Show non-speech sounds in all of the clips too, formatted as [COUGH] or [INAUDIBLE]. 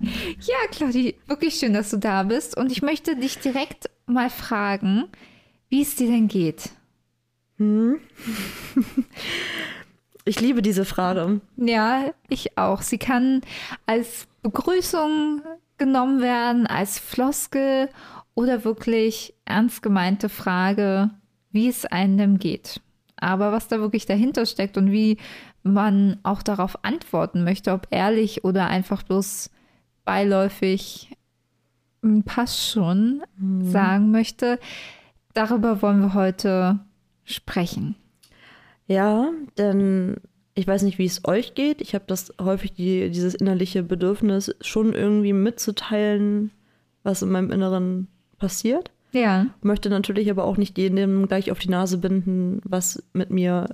Ja, Claudi, wirklich schön, dass du da bist. Und ich möchte dich direkt mal fragen, wie es dir denn geht. [LAUGHS] Ich liebe diese Frage. Ja, ich auch. Sie kann als Begrüßung genommen werden, als Floskel oder wirklich ernst gemeinte Frage, wie es einem geht. Aber was da wirklich dahinter steckt und wie man auch darauf antworten möchte, ob ehrlich oder einfach bloß beiläufig "Hm, passt schon sagen möchte, darüber wollen wir heute sprechen. Ja, denn ich weiß nicht, wie es euch geht. Ich habe das häufig die, dieses innerliche Bedürfnis, schon irgendwie mitzuteilen, was in meinem Inneren passiert. Ja, Möchte natürlich aber auch nicht jedem gleich auf die Nase binden, was mit mir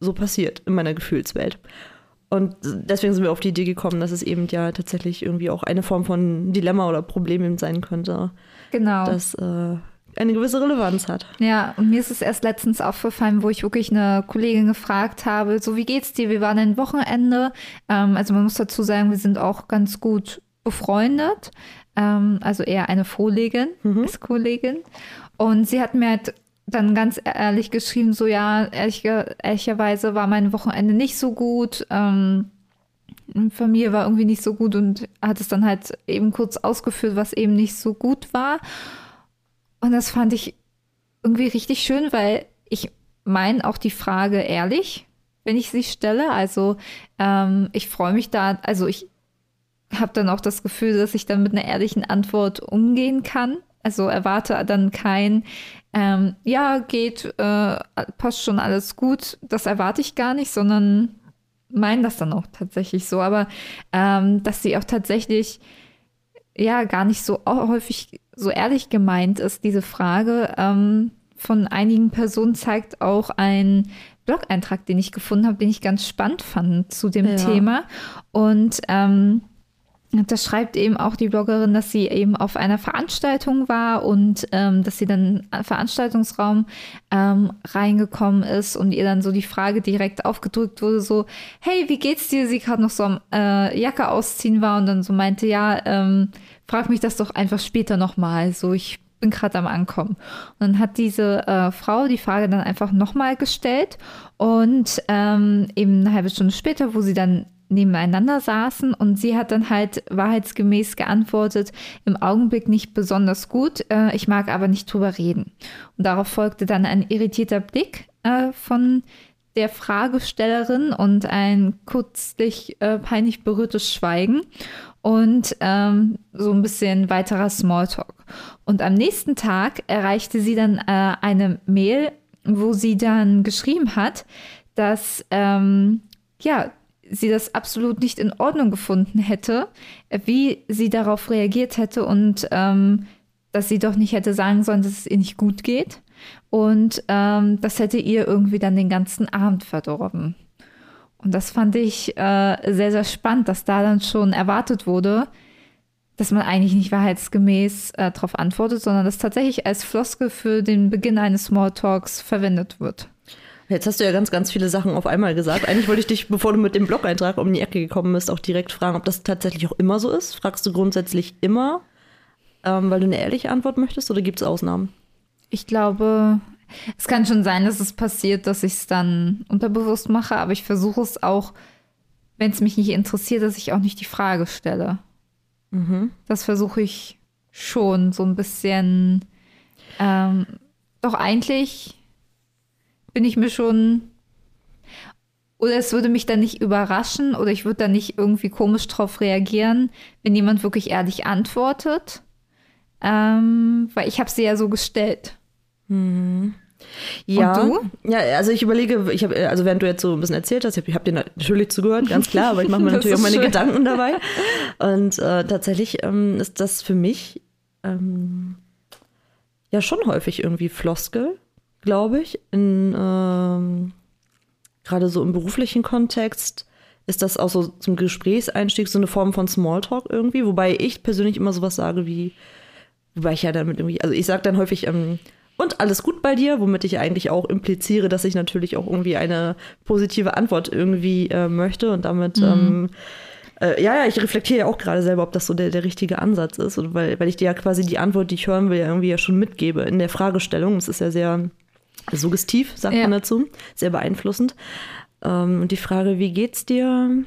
so passiert in meiner Gefühlswelt. Und deswegen sind wir auf die Idee gekommen, dass es eben ja tatsächlich irgendwie auch eine Form von Dilemma oder Problem eben sein könnte, genau. das äh, eine gewisse Relevanz hat. Ja, und mir ist es erst letztens aufgefallen, wo ich wirklich eine Kollegin gefragt habe, so wie geht's dir? Wir waren ein Wochenende. Ähm, also man muss dazu sagen, wir sind auch ganz gut befreundet. Ähm, also eher eine Vorlegin als Kollegin. Und sie hat mir halt dann ganz ehrlich geschrieben, so ja, ehrlich, ehrlicherweise war mein Wochenende nicht so gut. Ähm, Familie war irgendwie nicht so gut und hat es dann halt eben kurz ausgeführt, was eben nicht so gut war. Und das fand ich irgendwie richtig schön, weil ich meine auch die Frage ehrlich, wenn ich sie stelle. Also ähm, ich freue mich da, also ich habe dann auch das Gefühl, dass ich dann mit einer ehrlichen Antwort umgehen kann. Also erwarte dann kein, ähm, ja, geht, äh, passt schon alles gut. Das erwarte ich gar nicht, sondern meine das dann auch tatsächlich so. Aber ähm, dass sie auch tatsächlich ja gar nicht so häufig so ehrlich gemeint ist, diese Frage ähm, von einigen Personen zeigt auch ein Blog-Eintrag, den ich gefunden habe, den ich ganz spannend fand zu dem Ja. Thema. Und ähm, da schreibt eben auch die Bloggerin, dass sie eben auf einer Veranstaltung war und ähm, dass sie dann im Veranstaltungsraum ähm, reingekommen ist und ihr dann so die Frage direkt aufgedrückt wurde, so, hey, wie geht's dir? Sie gerade noch so am äh, Jacke ausziehen war und dann so meinte, ja, ähm, frag mich das doch einfach später nochmal. So, ich bin gerade am Ankommen. Und dann hat diese äh, Frau die Frage dann einfach nochmal gestellt und ähm, eben eine halbe Stunde später, wo sie dann nebeneinander saßen und sie hat dann halt wahrheitsgemäß geantwortet, im Augenblick nicht besonders gut, äh, ich mag aber nicht drüber reden. Und darauf folgte dann ein irritierter Blick äh, von der Fragestellerin und ein kürzlich äh, peinlich berührtes Schweigen und ähm, so ein bisschen weiterer Smalltalk. Und am nächsten Tag erreichte sie dann äh, eine Mail, wo sie dann geschrieben hat, dass ähm, ja sie das absolut nicht in Ordnung gefunden hätte, wie sie darauf reagiert hätte und ähm, dass sie doch nicht hätte sagen sollen, dass es ihr nicht gut geht. Und ähm, das hätte ihr irgendwie dann den ganzen Abend verdorben. Und das fand ich äh, sehr, sehr spannend, dass da dann schon erwartet wurde, dass man eigentlich nicht wahrheitsgemäß äh, darauf antwortet, sondern das tatsächlich als Floskel für den Beginn eines Smalltalks verwendet wird. Jetzt hast du ja ganz, ganz viele Sachen auf einmal gesagt. Eigentlich wollte ich dich, bevor du mit dem Blog-Eintrag um die Ecke gekommen bist, auch direkt fragen, ob das tatsächlich auch immer so ist. Fragst du grundsätzlich immer, ähm, weil du eine ehrliche Antwort möchtest oder gibt es Ausnahmen? Ich glaube, es kann schon sein, dass es passiert, dass ich es dann unterbewusst mache, aber ich versuche es auch, wenn es mich nicht interessiert, dass ich auch nicht die Frage stelle. Das versuche ich schon so ein bisschen. Ähm, doch eigentlich bin ich mir schon. Oder es würde mich dann nicht überraschen oder ich würde dann nicht irgendwie komisch drauf reagieren, wenn jemand wirklich ehrlich antwortet. Ähm, weil ich habe sie ja so gestellt. Ja, Und ja, also ich überlege, ich habe, also während du jetzt so ein bisschen erzählt hast, ich habe hab dir natürlich zugehört, [LAUGHS] ganz klar, aber ich mache mir natürlich auch meine schön. Gedanken dabei. Und äh, tatsächlich ähm, ist das für mich ähm, ja schon häufig irgendwie Floskel, glaube ich. In ähm, gerade so im beruflichen Kontext ist das auch so zum Gesprächseinstieg so eine Form von Smalltalk irgendwie, wobei ich persönlich immer sowas sage wie, wobei ich ja damit irgendwie, also ich sage dann häufig, ähm, und alles gut bei dir, womit ich eigentlich auch impliziere, dass ich natürlich auch irgendwie eine positive Antwort irgendwie äh, möchte und damit, mhm. ähm, äh, ja, ja, ich reflektiere ja auch gerade selber, ob das so der, der richtige Ansatz ist, und weil, weil ich dir ja quasi die Antwort, die ich hören will, ja irgendwie ja schon mitgebe in der Fragestellung. Es ist ja sehr suggestiv, sagt ja. man dazu, sehr beeinflussend. Ähm, und die Frage, wie geht's dir,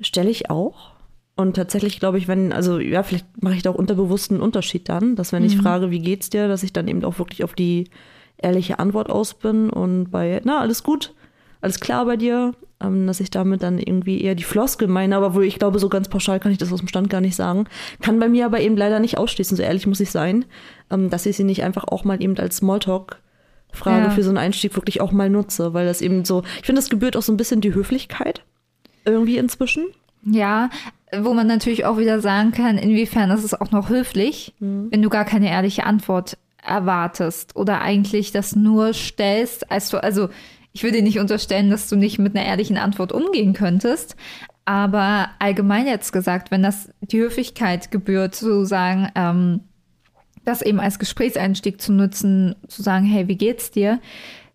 stelle ich auch. Und tatsächlich glaube ich, wenn, also ja, vielleicht mache ich da auch unterbewussten Unterschied dann, dass wenn mhm. ich frage, wie geht's dir, dass ich dann eben auch wirklich auf die ehrliche Antwort aus bin und bei, na, alles gut, alles klar bei dir, ähm, dass ich damit dann irgendwie eher die Floskel meine, aber wo ich glaube, so ganz pauschal kann ich das aus dem Stand gar nicht sagen. Kann bei mir aber eben leider nicht ausschließen, so ehrlich muss ich sein, ähm, dass ich sie nicht einfach auch mal eben als Smalltalk Frage ja. für so einen Einstieg wirklich auch mal nutze, weil das eben so, ich finde, das gebührt auch so ein bisschen die Höflichkeit irgendwie inzwischen. Ja, wo man natürlich auch wieder sagen kann, inwiefern ist es auch noch höflich, mhm. wenn du gar keine ehrliche Antwort erwartest oder eigentlich das nur stellst, als du, also ich würde dir nicht unterstellen, dass du nicht mit einer ehrlichen Antwort umgehen könntest, aber allgemein jetzt gesagt, wenn das die Höflichkeit gebührt, zu sagen, ähm, das eben als Gesprächseinstieg zu nutzen, zu sagen, hey, wie geht's dir?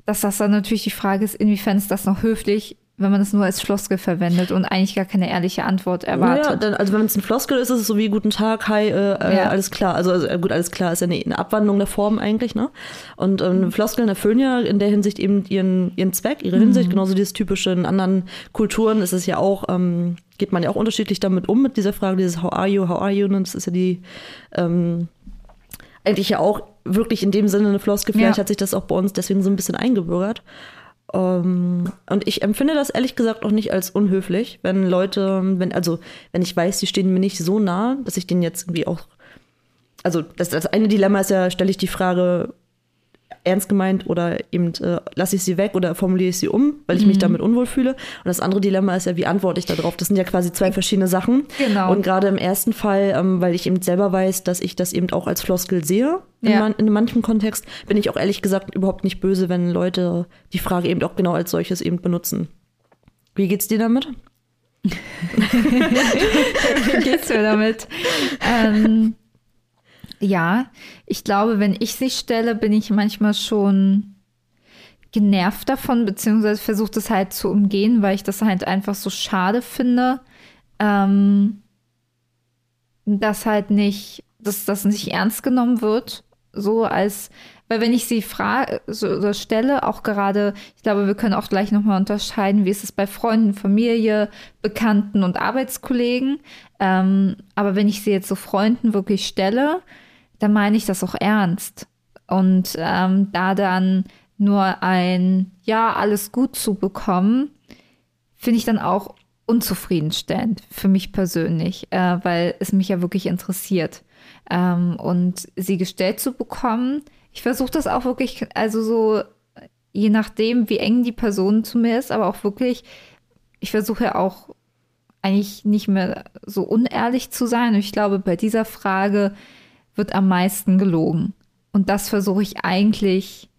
Dass das dann natürlich die Frage ist, inwiefern ist das noch höflich, wenn man es nur als Floskel verwendet und eigentlich gar keine ehrliche Antwort erwartet. Ja, dann, also wenn es ein Floskel ist, ist es so wie guten Tag, hi, äh, äh ja. alles klar. Also, also, gut, alles klar ist ja eine, eine, Abwandlung der Form eigentlich, ne? Und ähm, mhm. Floskeln erfüllen ja in der Hinsicht eben ihren, ihren Zweck, ihre Hinsicht, mhm. genauso dieses typische in anderen Kulturen ist es ja auch, ähm, geht man ja auch unterschiedlich damit um, mit dieser Frage, dieses How are you, how are you? Und das ist ja die ähm, eigentlich ja auch wirklich in dem Sinne eine Floskel. Vielleicht ja. hat sich das auch bei uns deswegen so ein bisschen eingebürgert. Um, ähm, und ich empfinde das ehrlich gesagt auch nicht als unhöflich, wenn Leute, wenn, also wenn ich weiß, die stehen mir nicht so nah, dass ich denen jetzt irgendwie auch. Also das, das eine Dilemma ist ja, stelle ich die Frage, ernst gemeint oder eben äh, lasse ich sie weg oder formuliere ich sie um, weil ich mhm. mich damit unwohl fühle. Und das andere Dilemma ist ja, wie antworte ich darauf? Das sind ja quasi zwei verschiedene Sachen. Genau. Und gerade im ersten Fall, ähm, weil ich eben selber weiß, dass ich das eben auch als Floskel sehe, in, ja. man, in manchem Kontext, bin ich auch ehrlich gesagt überhaupt nicht böse, wenn Leute die Frage eben auch genau als solches eben benutzen. Wie geht's dir damit? [LAUGHS] Wie geht's mir damit? ähm, ja, ich glaube, wenn ich sie stelle, bin ich manchmal schon genervt davon, beziehungsweise versuche das halt zu umgehen, weil ich das halt einfach so schade finde, ähm, dass halt nicht, dass das nicht ernst genommen wird, so als, weil wenn ich sie frage, so, so stelle, auch gerade, ich glaube, wir können auch gleich nochmal unterscheiden, wie ist es bei Freunden, Familie, Bekannten und Arbeitskollegen, ähm, aber wenn ich sie jetzt so Freunden wirklich stelle, dann meine ich das auch ernst. Und ähm, da dann nur ein Ja, alles gut zu bekommen, finde ich dann auch unzufriedenstellend für mich persönlich, äh, weil es mich ja wirklich interessiert. Ähm, und sie gestellt zu bekommen, ich versuche das auch wirklich, also so, je nachdem, wie eng die Person zu mir ist, aber auch wirklich, ich versuche ja auch eigentlich nicht mehr so unehrlich zu sein. Und ich glaube, bei dieser Frage wird am meisten gelogen. Und das versuche ich eigentlich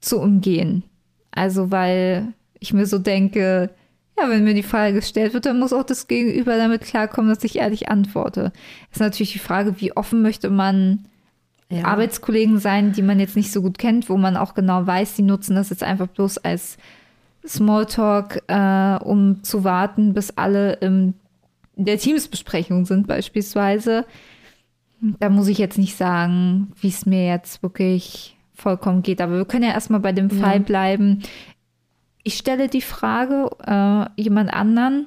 zu umgehen. Also, weil ich mir so denke, ja, wenn mir die Frage gestellt wird, dann muss auch das Gegenüber damit klarkommen, dass ich ehrlich antworte. Ist natürlich die Frage, wie offen möchte man ja. Arbeitskollegen sein, die man jetzt nicht so gut kennt, wo man auch genau weiß, die nutzen das jetzt einfach bloß als Smalltalk, äh, um zu warten, bis alle in der Teamsbesprechung sind beispielsweise. Da muss ich jetzt nicht sagen, wie es mir jetzt wirklich vollkommen geht. Aber wir können ja erstmal bei dem ja. Fall bleiben. Ich stelle die Frage äh, jemand anderen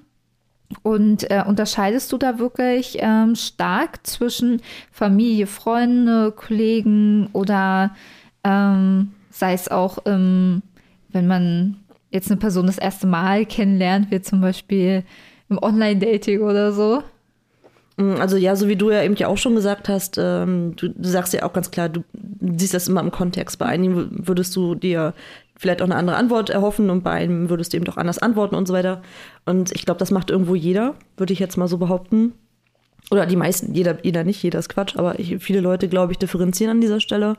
und äh, unterscheidest du da wirklich ähm, stark zwischen Familie, Freunde, Kollegen oder ähm, sei es auch, ähm, wenn man jetzt eine Person das erste Mal kennenlernt, wie zum Beispiel im Online-Dating oder so? Mm, also ja, so wie du ja eben ja auch schon gesagt hast, ähm, du, du, sagst ja auch ganz klar, du siehst das immer im Kontext. Bei einigen würdest du dir vielleicht auch eine andere Antwort erhoffen und bei einem würdest du eben doch anders antworten und so weiter. Und ich glaube, das macht irgendwo jeder, würde ich jetzt mal so behaupten. oder die meisten, jeder, jeder nicht, jeder ist Quatsch, aber ich, viele Leute, glaube ich, differenzieren an dieser Stelle.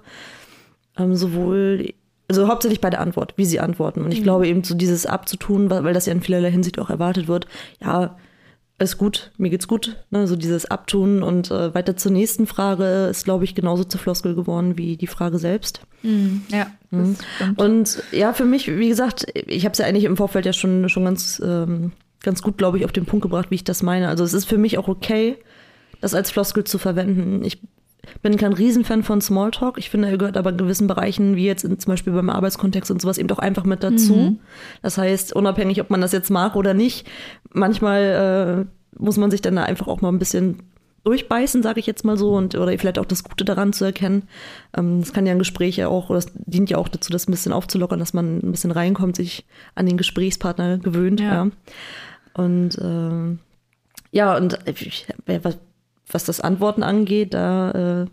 Ähm, sowohl, also hauptsächlich bei der Antwort, wie sie antworten. Und ich mhm. glaube eben so dieses abzutun, weil, weil das ja in vielerlei Hinsicht auch erwartet wird, ja, alles gut, mir geht's gut. Ne? So dieses Abtun und äh, weiter zur nächsten Frage ist, glaube ich, genauso zur Floskel geworden wie die Frage selbst. Mhm, ja. Mhm. Und ja, für mich, wie gesagt, ich habe es ja eigentlich im Vorfeld ja schon, schon ganz, ähm, ganz gut, glaube ich, auf den Punkt gebracht, wie ich das meine. Also es ist für mich auch okay, das als Floskel zu verwenden. Ich bin kein Riesenfan von Smalltalk. Ich finde, er gehört aber in gewissen Bereichen, wie jetzt in, zum Beispiel beim Arbeitskontext und sowas, eben doch einfach mit dazu. Mhm. Das heißt, unabhängig, ob man das jetzt mag oder nicht, manchmal äh, muss man sich dann da einfach auch mal ein bisschen durchbeißen, sage ich jetzt mal so, und oder vielleicht auch das Gute daran zu erkennen. Ähm, das kann ja ein Gespräch ja auch, oder das dient ja auch dazu, das ein bisschen aufzulockern, dass man ein bisschen reinkommt, sich an den Gesprächspartner gewöhnt. Ja. ja. Und äh, ja, und äh, was, was das Antworten angeht, da äh,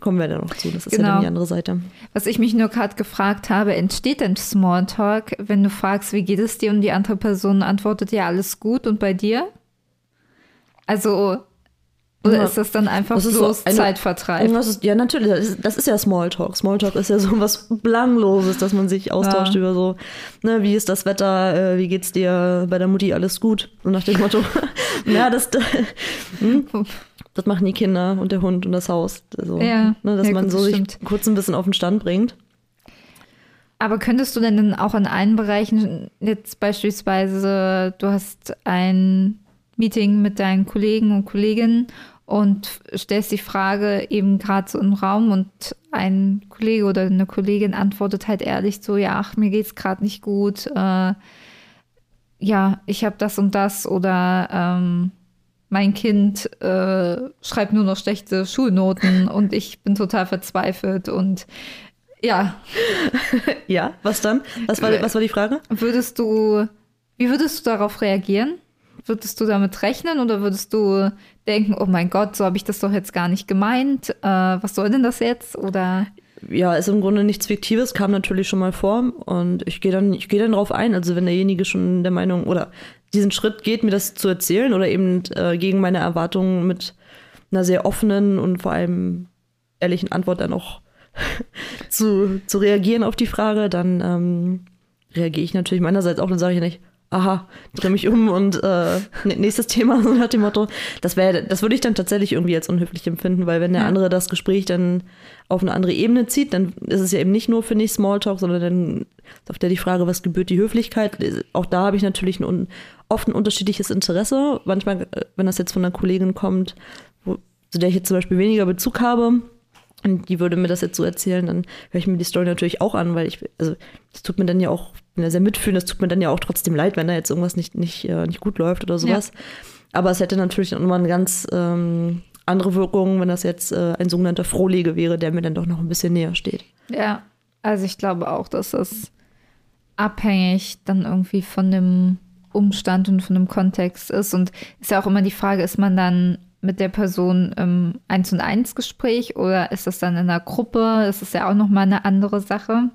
kommen wir dann noch zu. Das ist genau. ja dann genau. die andere Seite. Was ich mich nur gerade gefragt habe, entsteht denn Smalltalk, wenn du fragst, wie geht es dir und die andere Person antwortet, ja, alles gut und bei dir? Also oder ja. ist das dann einfach das bloß so eine, Zeitvertreib? Ist, ja, natürlich. Das ist, das ist, ja Smalltalk. Smalltalk ist ja so was Belangloses, dass man sich austauscht ja. über so, ne, wie ist das Wetter, äh, wie geht's dir bei der Mutti, alles gut? So nach dem Motto. [LAUGHS] ja, das, hm, das machen die Kinder und der Hund und das Haus. Also, ja, ne, dass ja, man gut, so sich kurz ein bisschen auf den Stand bringt. Aber könntest du denn auch in allen Bereichen, jetzt beispielsweise, du hast ein Meeting mit deinen Kollegen und Kolleginnen und stellst die Frage eben gerade so im Raum und ein Kollege oder eine Kollegin antwortet halt ehrlich so, ja, ach, mir geht's gerade nicht gut, äh, ja, ich habe das und das oder ähm, mein Kind äh, schreibt nur noch schlechte Schulnoten [LAUGHS] und ich bin total verzweifelt und ja. [LAUGHS] ja, was dann? Was war, was war die Frage? Würdest du, wie würdest du darauf reagieren? Würdest du damit rechnen oder würdest du denken, oh mein Gott, so habe ich das doch jetzt gar nicht gemeint? Äh, was soll denn das jetzt? Oder ja, ist im Grunde nichts Fiktives, kam natürlich schon mal vor und ich gehe dann, ich gehe dann drauf ein. Also wenn derjenige schon der Meinung oder diesen Schritt geht, mir das zu erzählen oder eben äh, gegen meine Erwartungen mit einer sehr offenen und vor allem ehrlichen Antwort dann auch [LAUGHS] zu, zu reagieren auf die Frage, dann ähm, reagiere ich natürlich meinerseits auch, dann sage ich nicht, aha, drehe mich um und äh, nächstes Thema, [LAUGHS] so nach dem Motto. Das das würde ich dann tatsächlich irgendwie als unhöflich empfinden, weil wenn der ja. andere das Gespräch dann auf eine andere Ebene zieht, dann ist es ja eben nicht nur, finde ich, Smalltalk, sondern dann ist auf der die Frage, was gebührt die Höflichkeit. Auch da habe ich natürlich ein, oft ein unterschiedliches Interesse. Manchmal, äh, wenn das jetzt von einer Kollegin kommt, wo, zu der ich jetzt zum Beispiel weniger Bezug habe, und die würde mir das jetzt so erzählen, dann höre ich mir die Story natürlich auch an, weil ich, also es tut mir dann ja auch, ja sehr mitfühlend, es tut mir dann ja auch trotzdem leid, wenn da jetzt irgendwas nicht, nicht, äh, nicht gut läuft oder sowas. Ja. Aber es hätte natürlich nochmal eine ganz ähm, andere Wirkung, wenn das jetzt äh, ein sogenannter Frohlege wäre, der mir dann doch noch ein bisschen näher steht. Ja, also ich glaube auch, dass das abhängig dann irgendwie von dem Umstand und von dem Kontext ist. Und ist ja auch immer die Frage, ist man dann mit der Person im Eins und Eins Gespräch oder ist das dann in einer Gruppe? Das ist ja auch nochmal eine andere Sache.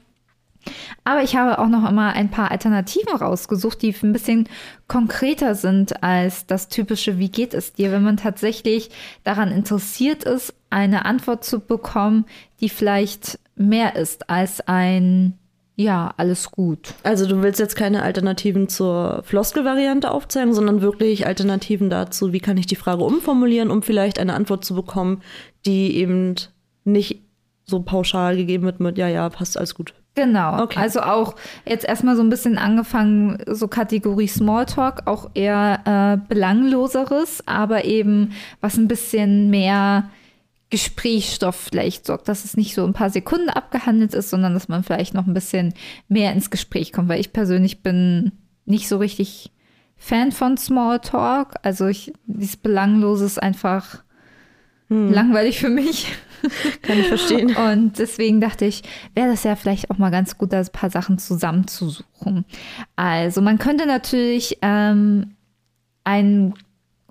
Aber ich habe auch noch immer ein paar Alternativen rausgesucht, die ein bisschen konkreter sind als das typische Wie geht es dir, wenn man tatsächlich daran interessiert ist, eine Antwort zu bekommen, die vielleicht mehr ist als ein ja, alles gut. Also du willst jetzt keine Alternativen zur Floskel-Variante aufzeigen, sondern wirklich Alternativen dazu, wie kann ich die Frage umformulieren, um vielleicht eine Antwort zu bekommen, die eben nicht so pauschal gegeben wird mit, ja, ja, passt alles gut. Genau. Okay. Also auch jetzt erstmal so ein bisschen angefangen, so Kategorie Smalltalk, auch eher äh, belangloseres, aber eben was ein bisschen mehr Gesprächsstoff vielleicht sorgt, dass es nicht so ein paar Sekunden abgehandelt ist, sondern dass man vielleicht noch ein bisschen mehr ins Gespräch kommt, weil ich persönlich bin nicht so richtig Fan von Smalltalk. Also ich, dieses Belanglose ist einfach hm. langweilig für mich. [LAUGHS] Kann ich verstehen. Und deswegen dachte ich, wäre das ja vielleicht auch mal ganz gut, da ein paar Sachen zusammenzusuchen. Also man könnte natürlich ähm, ein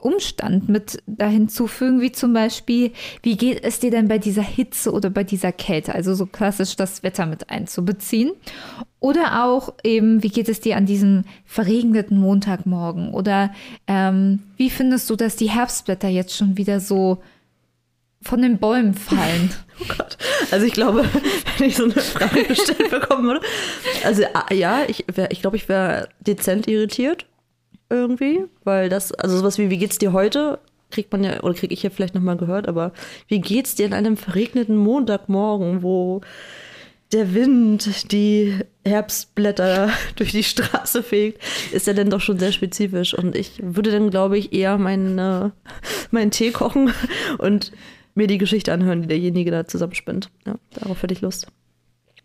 Umstand mit dahin zufügen, wie zum Beispiel, wie geht es dir denn bei dieser Hitze oder bei dieser Kälte? Also so klassisch das Wetter mit einzubeziehen. Oder auch eben, wie geht es dir an diesem verregneten Montagmorgen? Oder ähm, wie findest du, dass die Herbstblätter jetzt schon wieder so von den Bäumen fallen? [LAUGHS] Oh Gott. Also ich glaube, [LAUGHS] wenn ich so eine Frage [LAUGHS] gestellt bekommen würde. Also ja, ich, wär, ich glaube, ich wäre dezent irritiert irgendwie, weil das, also sowas wie, wie geht's dir heute? Kriegt man ja, oder kriege ich ja vielleicht nochmal gehört, aber wie geht's dir an einem verregneten Montagmorgen, wo der Wind die Herbstblätter durch die Straße fegt, ist ja dann doch schon sehr spezifisch. Und ich würde dann, glaube ich, eher meinen, äh, meinen Tee kochen und mir die Geschichte anhören, die derjenige da zusammenspinnt. Ja, darauf hätte ich Lust.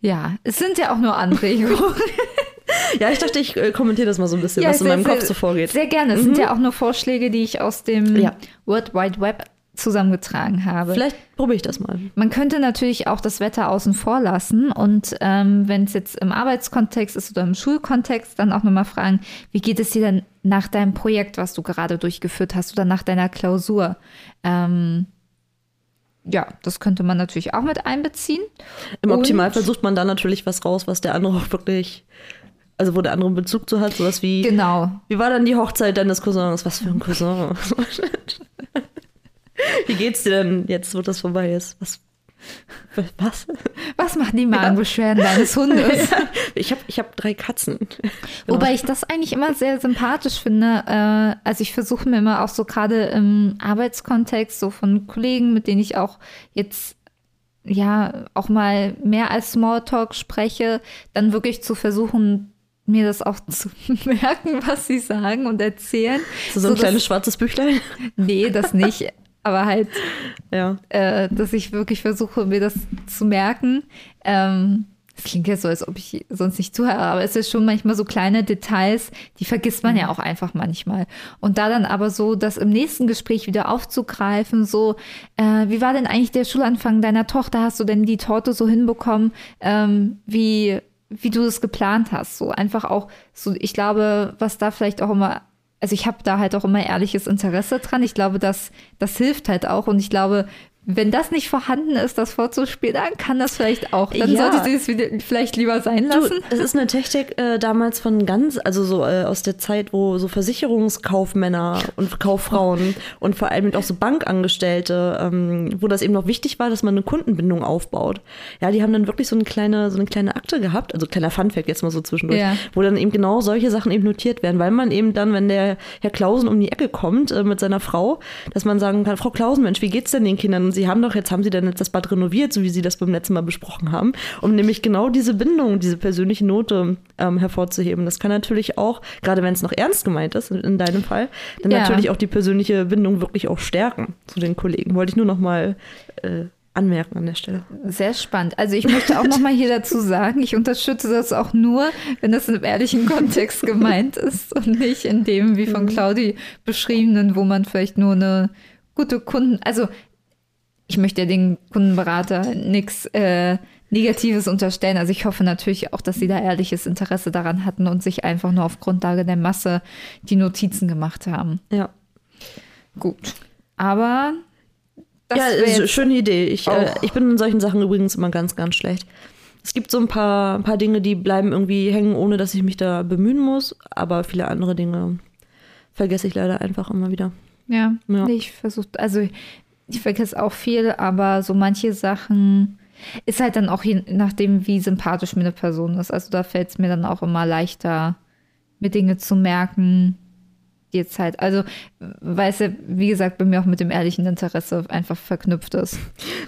Ja, es sind ja auch nur Anregungen. [LAUGHS] Ja, ich dachte, ich äh, kommentiere das mal so ein bisschen, ja, was in meinem Kopf so vorgeht. Sehr gerne. Es mhm. sind ja auch nur Vorschläge, die ich aus dem ja. World Wide Web zusammengetragen habe. Vielleicht probiere ich das mal. Man könnte natürlich auch das Wetter außen vor lassen und ähm, wenn es jetzt im Arbeitskontext ist oder im Schulkontext, dann auch nochmal fragen, wie geht es dir denn nach deinem Projekt, was du gerade durchgeführt hast oder nach deiner Klausur? Ähm, ja, das könnte man natürlich auch mit einbeziehen. Im Optimalfall sucht man dann natürlich was raus, was der andere [LAUGHS] auch wirklich also wo der andere einen Bezug zu hat, sowas wie. Genau. Wie war dann die Hochzeit deines Cousins? Was für ein Cousin? [LAUGHS] wie geht's dir denn jetzt, wo das vorbei ist? Was? Was? Was machen die Magenbeschwerden ja. deines Hundes? [LAUGHS] ich habe ich hab drei Katzen. Genau. Wobei ich das eigentlich immer sehr sympathisch finde. Äh, also ich versuche mir immer auch so gerade im Arbeitskontext, so von Kollegen, mit denen ich auch jetzt ja auch mal mehr als Smalltalk spreche, dann wirklich zu versuchen, mir das auch [LAUGHS] zu merken, was sie sagen und erzählen. So, so ein kleines schwarzes Büchlein? Nee, das nicht. Aber halt, ja. äh, dass ich wirklich versuche, mir das zu merken. Ähm, das klingt jetzt so, als ob ich sonst nicht zuhöre, aber es ist schon manchmal so kleine Details, die vergisst man ja mhm. auch einfach manchmal. Und da dann aber so, das im nächsten Gespräch wieder aufzugreifen, so, äh, wie war denn eigentlich der Schulanfang deiner Tochter? Hast du denn die Torte so hinbekommen, ähm, wie wie du es geplant hast. So einfach auch so, ich glaube, was da vielleicht auch immer, also ich habe da halt auch immer ehrliches Interesse dran. Ich glaube, dass das hilft halt auch und ich glaube, wenn das nicht vorhanden ist, das vorzuspielen, dann kann das vielleicht auch. Dann ja. sollte sie es vielleicht lieber sein lassen. Du, es ist eine Technik äh, damals von ganz, also so äh, aus der Zeit, wo so Versicherungskaufmänner und Kauffrauen und vor allem auch so Bankangestellte, ähm, wo das eben noch wichtig war, dass man eine Kundenbindung aufbaut. Ja, die haben dann wirklich so eine kleine, so eine kleine Akte gehabt, also kleiner Funfact jetzt mal so zwischendurch, ja. wo dann eben genau solche Sachen eben notiert werden, weil man eben dann, wenn der Herr Klausen um die Ecke kommt äh, mit seiner Frau, dass man sagen kann, Frau Klausen, Mensch, wie geht's denn den Kindern? Und sie haben doch, jetzt haben sie dann jetzt das Bad renoviert, so wie sie das beim letzten Mal besprochen haben, um nämlich genau diese Bindung, diese persönliche Note ähm, hervorzuheben. Das kann natürlich auch, gerade wenn es noch ernst gemeint ist, in deinem Fall, dann ja. natürlich auch die persönliche Bindung wirklich auch stärken zu den Kollegen. Wollte ich nur noch mal äh, anmerken an der Stelle. Sehr spannend. Also ich möchte auch noch mal hier dazu sagen, ich unterstütze das auch nur, wenn das in einem ehrlichen Kontext gemeint ist und nicht in dem, wie von mhm. Claudi beschriebenen, wo man vielleicht nur eine gute Kunden, also ich möchte den Kundenberater nichts äh, Negatives unterstellen. Also ich hoffe natürlich auch, dass sie da ehrliches Interesse daran hatten und sich einfach nur auf Grundlage der Masse die Notizen gemacht haben. Ja. Gut. Aber das ja, ist eine schöne Idee. Ich, äh, ich bin in solchen Sachen übrigens immer ganz, ganz schlecht. Es gibt so ein paar, ein paar Dinge, die bleiben irgendwie hängen, ohne dass ich mich da bemühen muss. Aber viele andere Dinge vergesse ich leider einfach immer wieder. Ja, ja. ich versuche, also ich vergesse auch viel, aber so manche Sachen ist halt dann auch je nachdem, wie sympathisch mir eine Person ist. Also da fällt es mir dann auch immer leichter, mir Dinge zu merken, die jetzt halt, also, weil es ja, wie gesagt, bei mir auch mit dem ehrlichen Interesse einfach verknüpft ist.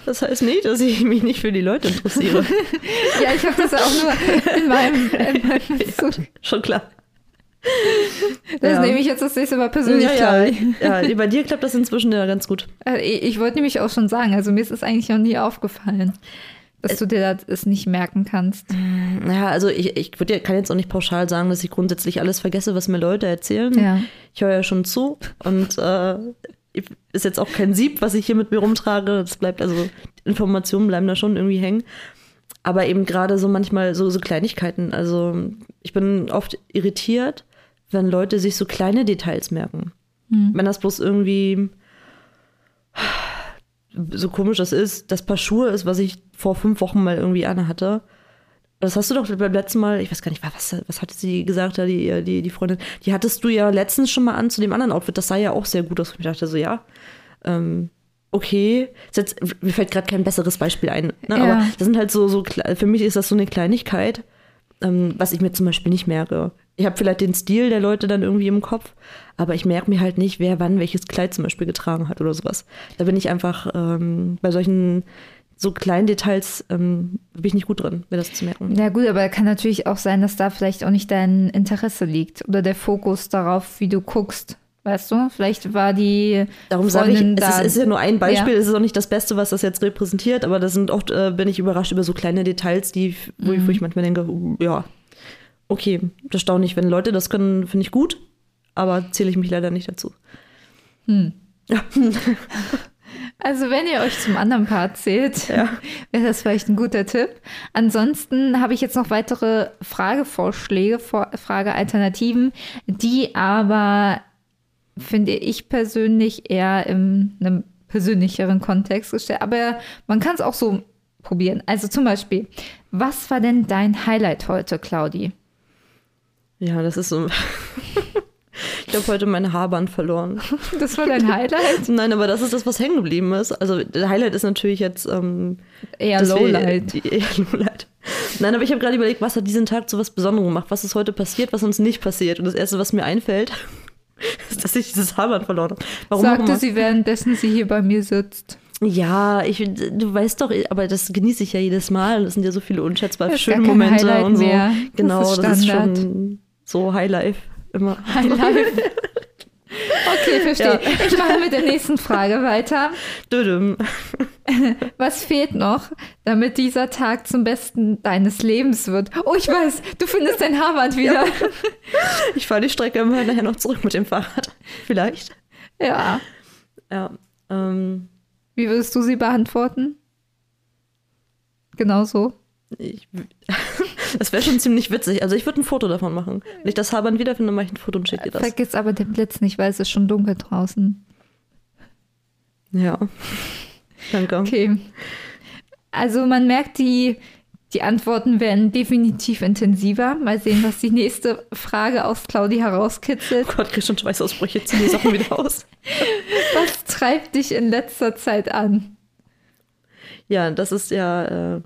Das heißt nicht, dass ich mich nicht für die Leute interessiere. [LAUGHS] ja, ich habe das auch nur in meinem, in meinem [LAUGHS] ja, Schon klar. Das ja. nehme ich jetzt das nächste Mal persönlich ja, klar. Ja. ja, bei dir klappt das inzwischen ja ganz gut. Äh, ich, ich wollte nämlich auch schon sagen, also mir ist es eigentlich noch nie aufgefallen, dass du dir das nicht merken kannst. Ja, also ich, ich würde kann jetzt auch nicht pauschal sagen, dass ich grundsätzlich alles vergesse, was mir Leute erzählen. Ja. Ich höre ja schon zu und äh, ist jetzt auch kein Sieb, was ich hier mit mir rumtrage. Das bleibt also, Informationen bleiben da schon irgendwie hängen. Aber eben gerade so manchmal so, so Kleinigkeiten. Also ich bin oft irritiert, wenn Leute sich so kleine Details merken. Wenn das bloß irgendwie so komisch das ist, das Paar Schuhe ist, was ich vor fünf Wochen mal irgendwie anhatte. Das hast du doch beim letzten Mal, ich weiß gar nicht, was, was hatte sie gesagt, die, die, die Freundin, die hattest du ja letztens schon mal an zu dem anderen Outfit, das sah ja auch sehr gut aus. Ich dachte so, ja, ähm, okay. Jetzt, mir fällt gerade kein besseres Beispiel ein. Ne? Ja. Aber das sind halt so, so, für mich ist das so eine Kleinigkeit, ähm, was ich mir zum Beispiel nicht merke. Ich habe vielleicht den Stil der Leute dann irgendwie im Kopf, aber ich merke mir halt nicht, wer wann welches Kleid zum Beispiel getragen hat oder sowas. Da bin ich einfach ähm, bei solchen so kleinen Details ähm, bin ich nicht gut drin, mir das zu merken. Ja gut, aber kann natürlich auch sein, dass da vielleicht auch nicht dein Interesse liegt oder der Fokus darauf, wie du guckst. Weißt du, vielleicht war die. Darum sage ich, Freundin es ist, da- es ist ja nur ein Beispiel, Ja. es ist auch nicht das Beste, was das jetzt repräsentiert, aber das sind oft, äh, bin ich überrascht über so kleine Details, die, wo, ich, wo Mhm. ich manchmal denke, uh, ja, okay, das staune ich. Wenn Leute das können, finde ich gut, aber zähle ich mich leider nicht dazu. [LAUGHS] Also wenn ihr euch zum anderen Part zählt, [LAUGHS] wäre das vielleicht ein guter Tipp. Ansonsten habe ich jetzt noch weitere Fragevorschläge, Vor- Fragealternativen, die aber, finde ich persönlich, eher in einem persönlicheren Kontext gestellt. Aber man kann es auch so probieren. Also zum Beispiel, was war denn dein Highlight heute, Claudi? Ja, das ist so. [LAUGHS] ich habe heute mein Haarband verloren. [LAUGHS] Das war dein Highlight? [LAUGHS] Nein, aber das ist das, was hängen geblieben ist. Also, der Highlight ist natürlich jetzt. Ähm, Eher wir- Lowlight. die- Eher Lowlight. Nein, aber ich habe gerade überlegt, was hat diesen Tag zu was Besonderem gemacht? Was ist heute passiert, was uns nicht passiert? Und das Erste, was mir einfällt, [LAUGHS] dass ich dieses Haarband verloren habe. Warum Sagte sie, währenddessen sie hier bei mir sitzt. Ja, ich, du weißt doch, aber das genieße ich ja jedes Mal. Das sind ja so viele unschätzbar Das schöne Momente Highlight und so. mehr. Das Genau, ist das ist, schon so Highlife immer. Highlight. [LAUGHS] Okay, verstehe. Ich mache mit der nächsten Frage weiter. Dödüm. [LAUGHS] Was fehlt noch, damit dieser Tag zum Besten deines Lebens wird? Oh, ich weiß, du findest dein Haarband wieder. Ich fahre die Strecke immer nachher noch zurück mit dem Fahrrad. Vielleicht. Ja. Ja. Ähm, Wie würdest du sie beantworten? Genau so. ich, [LAUGHS] das wäre schon ziemlich witzig. Also ich würde ein Foto davon machen. Wenn ich das Haarband wiederfinde, mache ich ein Foto und schicke dir das. Vergiss aber den Blitz nicht, weil es ist schon dunkel draußen. Ja. [LAUGHS] Danke. Okay. Also man merkt, die, die Antworten werden definitiv intensiver. Mal sehen, was die nächste Frage aus Claudi herauskitzelt. Oh Gott, krieg schon Schweißausbrüche, zieh die Sachen wieder aus. [LAUGHS] Was treibt dich in letzter Zeit an? Ja, das ist ja, ähm,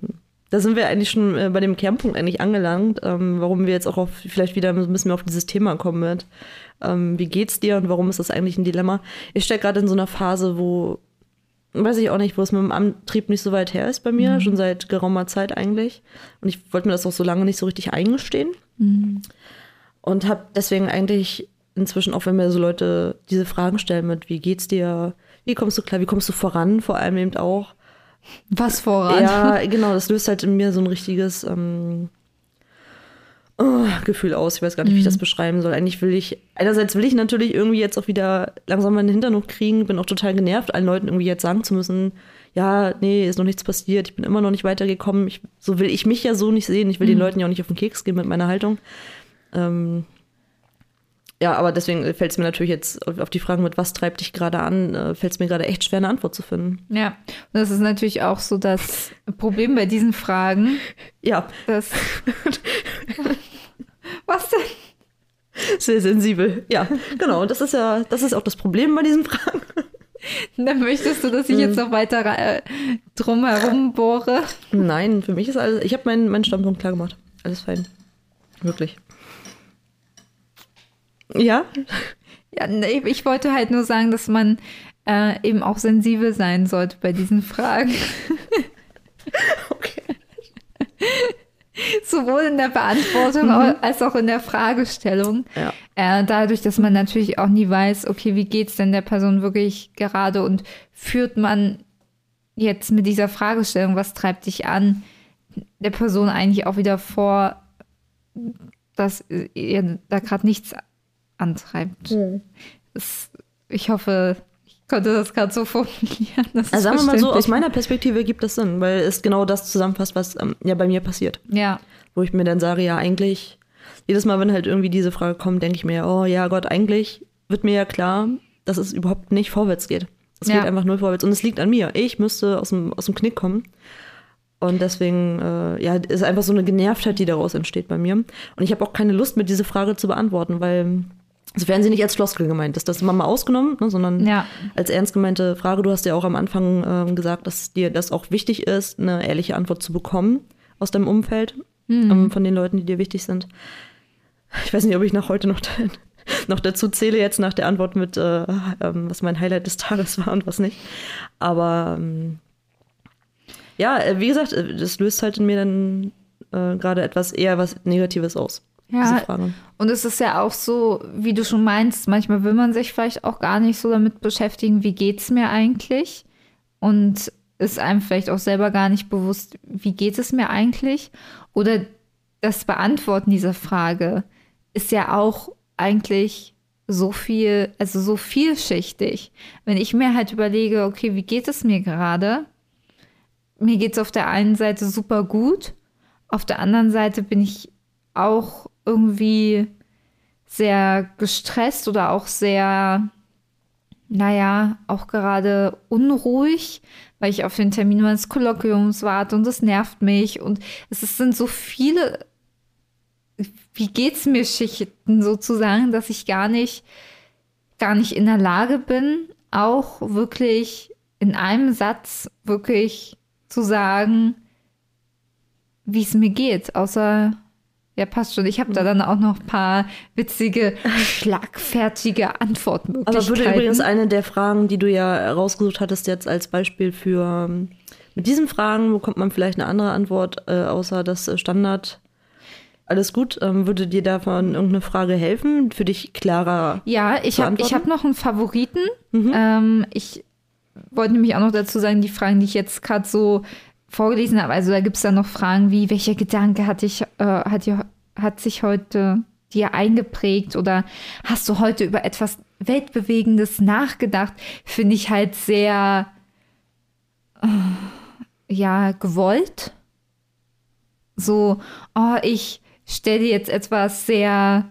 da sind wir eigentlich schon äh, bei dem Kernpunkt eigentlich angelangt, ähm, warum wir jetzt auch auf, vielleicht wieder ein bisschen mehr auf dieses Thema kommen mit. Ähm, wie geht's dir und warum ist das eigentlich ein Dilemma? Ich stecke gerade in so einer Phase, wo, weiß ich auch nicht, wo es mit dem Antrieb nicht so weit her ist bei mir, schon seit geraumer Zeit eigentlich. Und ich wollte mir das auch so lange nicht so richtig eingestehen. Und habe deswegen eigentlich inzwischen, auch wenn mir so Leute diese Fragen stellen mit, wie geht's dir, wie kommst du klar, wie kommst du voran, vor allem eben auch, Was voran? ja, genau, das löst halt in mir so ein richtiges ähm, oh, Gefühl aus. Ich weiß gar nicht, wie ich das beschreiben soll. Eigentlich will ich, einerseits will ich natürlich irgendwie jetzt auch wieder langsam meinen Hintern hochkriegen, bin auch total genervt, allen Leuten irgendwie jetzt sagen zu müssen, ja, nee, ist noch nichts passiert, ich bin immer noch nicht weitergekommen. Ich, so will ich mich ja so nicht sehen. Ich will den Leuten ja auch nicht auf den Keks gehen mit meiner Haltung. Ähm, ja, aber deswegen fällt es mir natürlich jetzt auf die Fragen mit, was treibt dich gerade an, äh, fällt es mir gerade echt schwer, eine Antwort zu finden. Ja, und das ist natürlich auch so das Problem bei diesen Fragen, Ja, dass. Was denn? Sehr sensibel. Ja, genau. Und das ist ja, das ist auch das Problem bei diesen Fragen. Dann möchtest du, dass ich jetzt noch weiter äh, drum herum bohre? Nein, für mich ist alles. Ich habe meinen, meinen Standpunkt klar gemacht. Alles fein. Wirklich. Ja? Ja, nee, ich wollte halt nur sagen, dass man äh, eben auch sensibel sein sollte bei diesen Fragen. [LAUGHS] Okay. Sowohl in der Beantwortung als auch in der Fragestellung. Ja. Äh, dadurch, dass man natürlich auch nie weiß, okay, wie geht's denn der Person wirklich gerade und führt man jetzt mit dieser Fragestellung, was treibt dich an, der Person eigentlich auch wieder vor, dass ihr da gerade nichts antreibt. Das, ich hoffe, ich konnte das gerade so formulieren. es Also sagen wir mal so, aus meiner Perspektive gibt das Sinn, weil es genau das zusammenfasst, was ähm, ja bei mir passiert. Ja, Wo ich mir dann sage, ja, eigentlich, jedes Mal, wenn halt irgendwie diese Frage kommt, denke ich mir, oh ja Gott, eigentlich wird mir ja klar, dass es überhaupt nicht vorwärts geht. Es Ja. geht einfach null vorwärts. Und es liegt an mir. Ich müsste aus dem, aus dem Knick kommen. Und deswegen, äh, ja, ist einfach so eine Genervtheit, die daraus entsteht bei mir. Und ich habe auch keine Lust, mir diese Frage zu beantworten, weil, sofern sie nicht als Floskel gemeint ist, das ist mal ausgenommen, ne, sondern Ja. als ernst gemeinte Frage. Du hast ja auch am Anfang ähm, gesagt, dass dir das auch wichtig ist, eine ehrliche Antwort zu bekommen aus deinem Umfeld, ähm, von den Leuten, die dir wichtig sind. Ich weiß nicht, ob ich nach heute noch, [LAUGHS] noch dazu zähle, jetzt nach der Antwort mit, äh, ähm, was mein Highlight des Tages war und was nicht. Aber ähm, ja, äh, wie gesagt, äh, das löst halt in mir dann äh, gerade etwas eher was Negatives aus. Ja. Und es ist ja auch so, wie du schon meinst, manchmal will man sich vielleicht auch gar nicht so damit beschäftigen, wie geht's mir eigentlich? Und ist einem vielleicht auch selber gar nicht bewusst, wie geht es mir eigentlich? Oder das Beantworten dieser Frage ist ja auch eigentlich so viel, also so vielschichtig. Wenn ich mir halt überlege, okay, wie geht es mir gerade? Mir geht es auf der einen Seite super gut, auf der anderen Seite bin ich auch irgendwie sehr gestresst oder auch sehr, naja, auch gerade unruhig, weil ich auf den Termin meines Kolloquiums warte und das nervt mich. Und es sind so viele, wie geht's mir Schichten sozusagen, dass ich gar nicht, gar nicht in der Lage bin, auch wirklich in einem Satz wirklich zu sagen, wie es mir geht, außer ja, passt schon. Ich habe da dann auch noch ein paar witzige, [LAUGHS] schlagfertige Antwortmöglichkeiten. Aber würde übrigens eine der Fragen, die du ja rausgesucht hattest, jetzt als Beispiel für ähm, mit diesen Fragen bekommt man vielleicht eine andere Antwort, äh, außer das Standard. Alles gut. Ähm, würde dir davon irgendeine Frage helfen, für dich klarer? Ja, ich habe hab noch einen Favoriten. Ähm, ich wollte nämlich auch noch dazu sagen, die Fragen, die ich jetzt gerade so vorgelesen habe, also da gibt es dann noch Fragen wie, welcher Gedanke hat, dich, äh, hat, dir, hat sich heute dir eingeprägt oder hast du heute über etwas Weltbewegendes nachgedacht? Finde ich halt sehr, äh, ja, gewollt. So, oh, ich stelle jetzt etwas sehr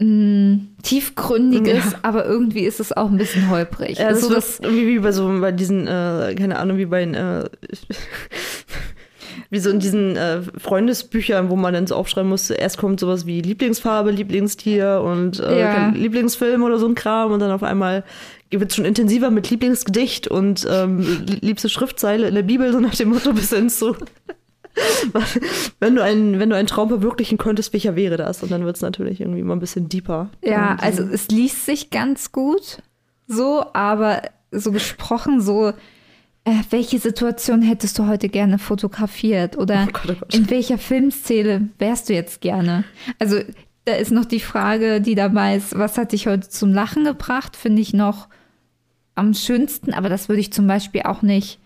mh, tiefgründiges, Ja. aber irgendwie ist es auch ein bisschen holprig. Ja, das also ist irgendwie wie bei so bei diesen, äh, keine Ahnung, wie bei äh, [LAUGHS] wie so in diesen äh, Freundesbüchern, wo man dann so aufschreiben muss, erst kommt sowas wie Lieblingsfarbe, Lieblingstier und äh, Ja. Lieblingsfilm oder so ein Kram und dann auf einmal wird es schon intensiver mit Lieblingsgedicht und ähm, li- liebste Schriftzeile in der Bibel, so nach dem Motto bis hin zu wenn du einen, wenn du einen Traum verwirklichen könntest, welcher wäre das? Und dann wird es natürlich irgendwie mal ein bisschen deeper. Ja, Und, also es liest sich ganz gut so, aber so gesprochen so, äh, welche Situation hättest du heute gerne fotografiert? Oder Oh Gott, oh Gott. in welcher Filmszene wärst du jetzt gerne? Also da ist noch die Frage, die dabei ist, was hat dich heute zum Lachen gebracht, finde ich noch am schönsten, aber das würde ich zum Beispiel auch nicht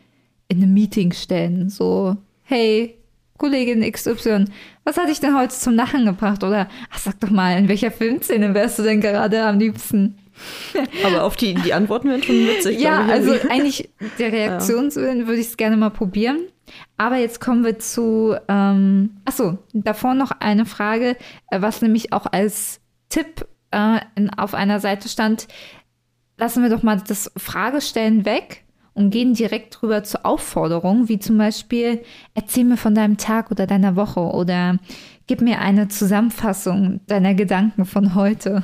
in einem Meeting stellen. So, hey, Kollegin XY, was hat dich denn heute zum Lachen gebracht? Oder, ach, sag doch mal, in welcher Filmszene wärst du denn gerade am liebsten? [LAUGHS] Aber auf die, die Antworten werden schon witzig. Ja, also eigentlich der Reaktionswillen würde ich es gerne mal probieren. Aber jetzt kommen wir zu, ähm, achso, davor noch eine Frage, äh, was nämlich auch als Tipp äh, in, auf einer Seite stand. Lassen wir doch mal das Fragestellen weg und gehen direkt rüber zur Aufforderung, wie zum Beispiel, erzähl mir von deinem Tag oder deiner Woche oder gib mir eine Zusammenfassung deiner Gedanken von heute.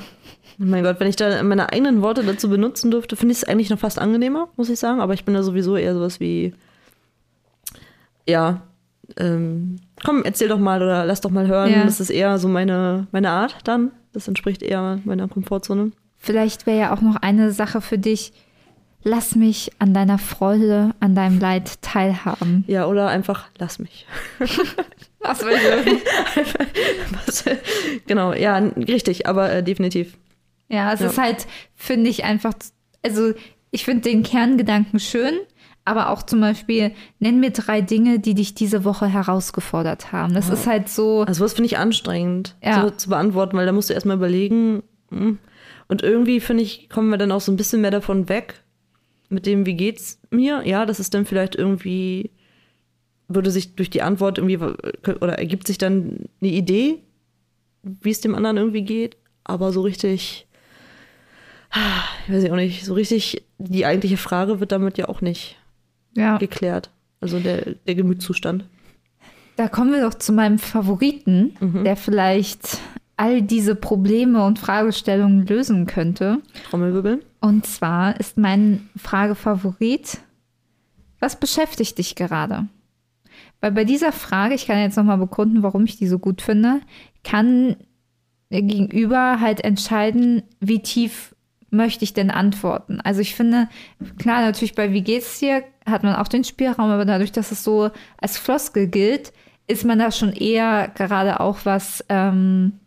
Oh mein Gott, wenn ich da meine eigenen Worte dazu benutzen dürfte, finde ich es eigentlich noch fast angenehmer, muss ich sagen. Aber ich bin da sowieso eher sowas wie, ja, ähm, komm, erzähl doch mal oder lass doch mal hören. Ja. Das ist eher so meine, meine Art dann. Das entspricht eher meiner Komfortzone. Vielleicht wäre ja auch noch eine Sache für dich. Lass mich an deiner Freude, an deinem Leid teilhaben. Ja, oder einfach lass mich. [LAUGHS] Was will ich? [LAUGHS] Genau, ja, richtig, aber äh, definitiv. Ja, es Ja. ist halt, finde ich einfach, also ich finde den Kerngedanken schön, aber auch zum Beispiel, nenn mir drei Dinge, die dich diese Woche herausgefordert haben. Das ist halt so, Also was finde ich anstrengend Ja. so, zu beantworten, weil da musst du erstmal überlegen. hm. Und irgendwie, finde ich, kommen wir dann auch so ein bisschen mehr davon weg, mit dem, wie geht's mir? Ja, das ist dann vielleicht irgendwie, würde sich durch die Antwort irgendwie, oder ergibt sich dann eine Idee, wie es dem anderen irgendwie geht, aber so richtig, ich weiß ich auch nicht, so richtig, die eigentliche Frage wird damit ja auch nicht Ja. geklärt. Also der, der Gemütszustand. Da kommen wir doch zu meinem Favoriten, der vielleicht all diese Probleme und Fragestellungen lösen könnte. Trommelwirbel. Und zwar ist mein Fragefavorit, was beschäftigt dich gerade? Weil bei dieser Frage, ich kann jetzt nochmal begründen, warum ich die so gut finde, kann der Gegenüber halt entscheiden, wie tief möchte ich denn antworten. Also ich finde, klar, natürlich bei Wie geht's dir, hat man auch den Spielraum, aber dadurch, dass es so als Floskel gilt, ist man da schon eher gerade auch was ähm,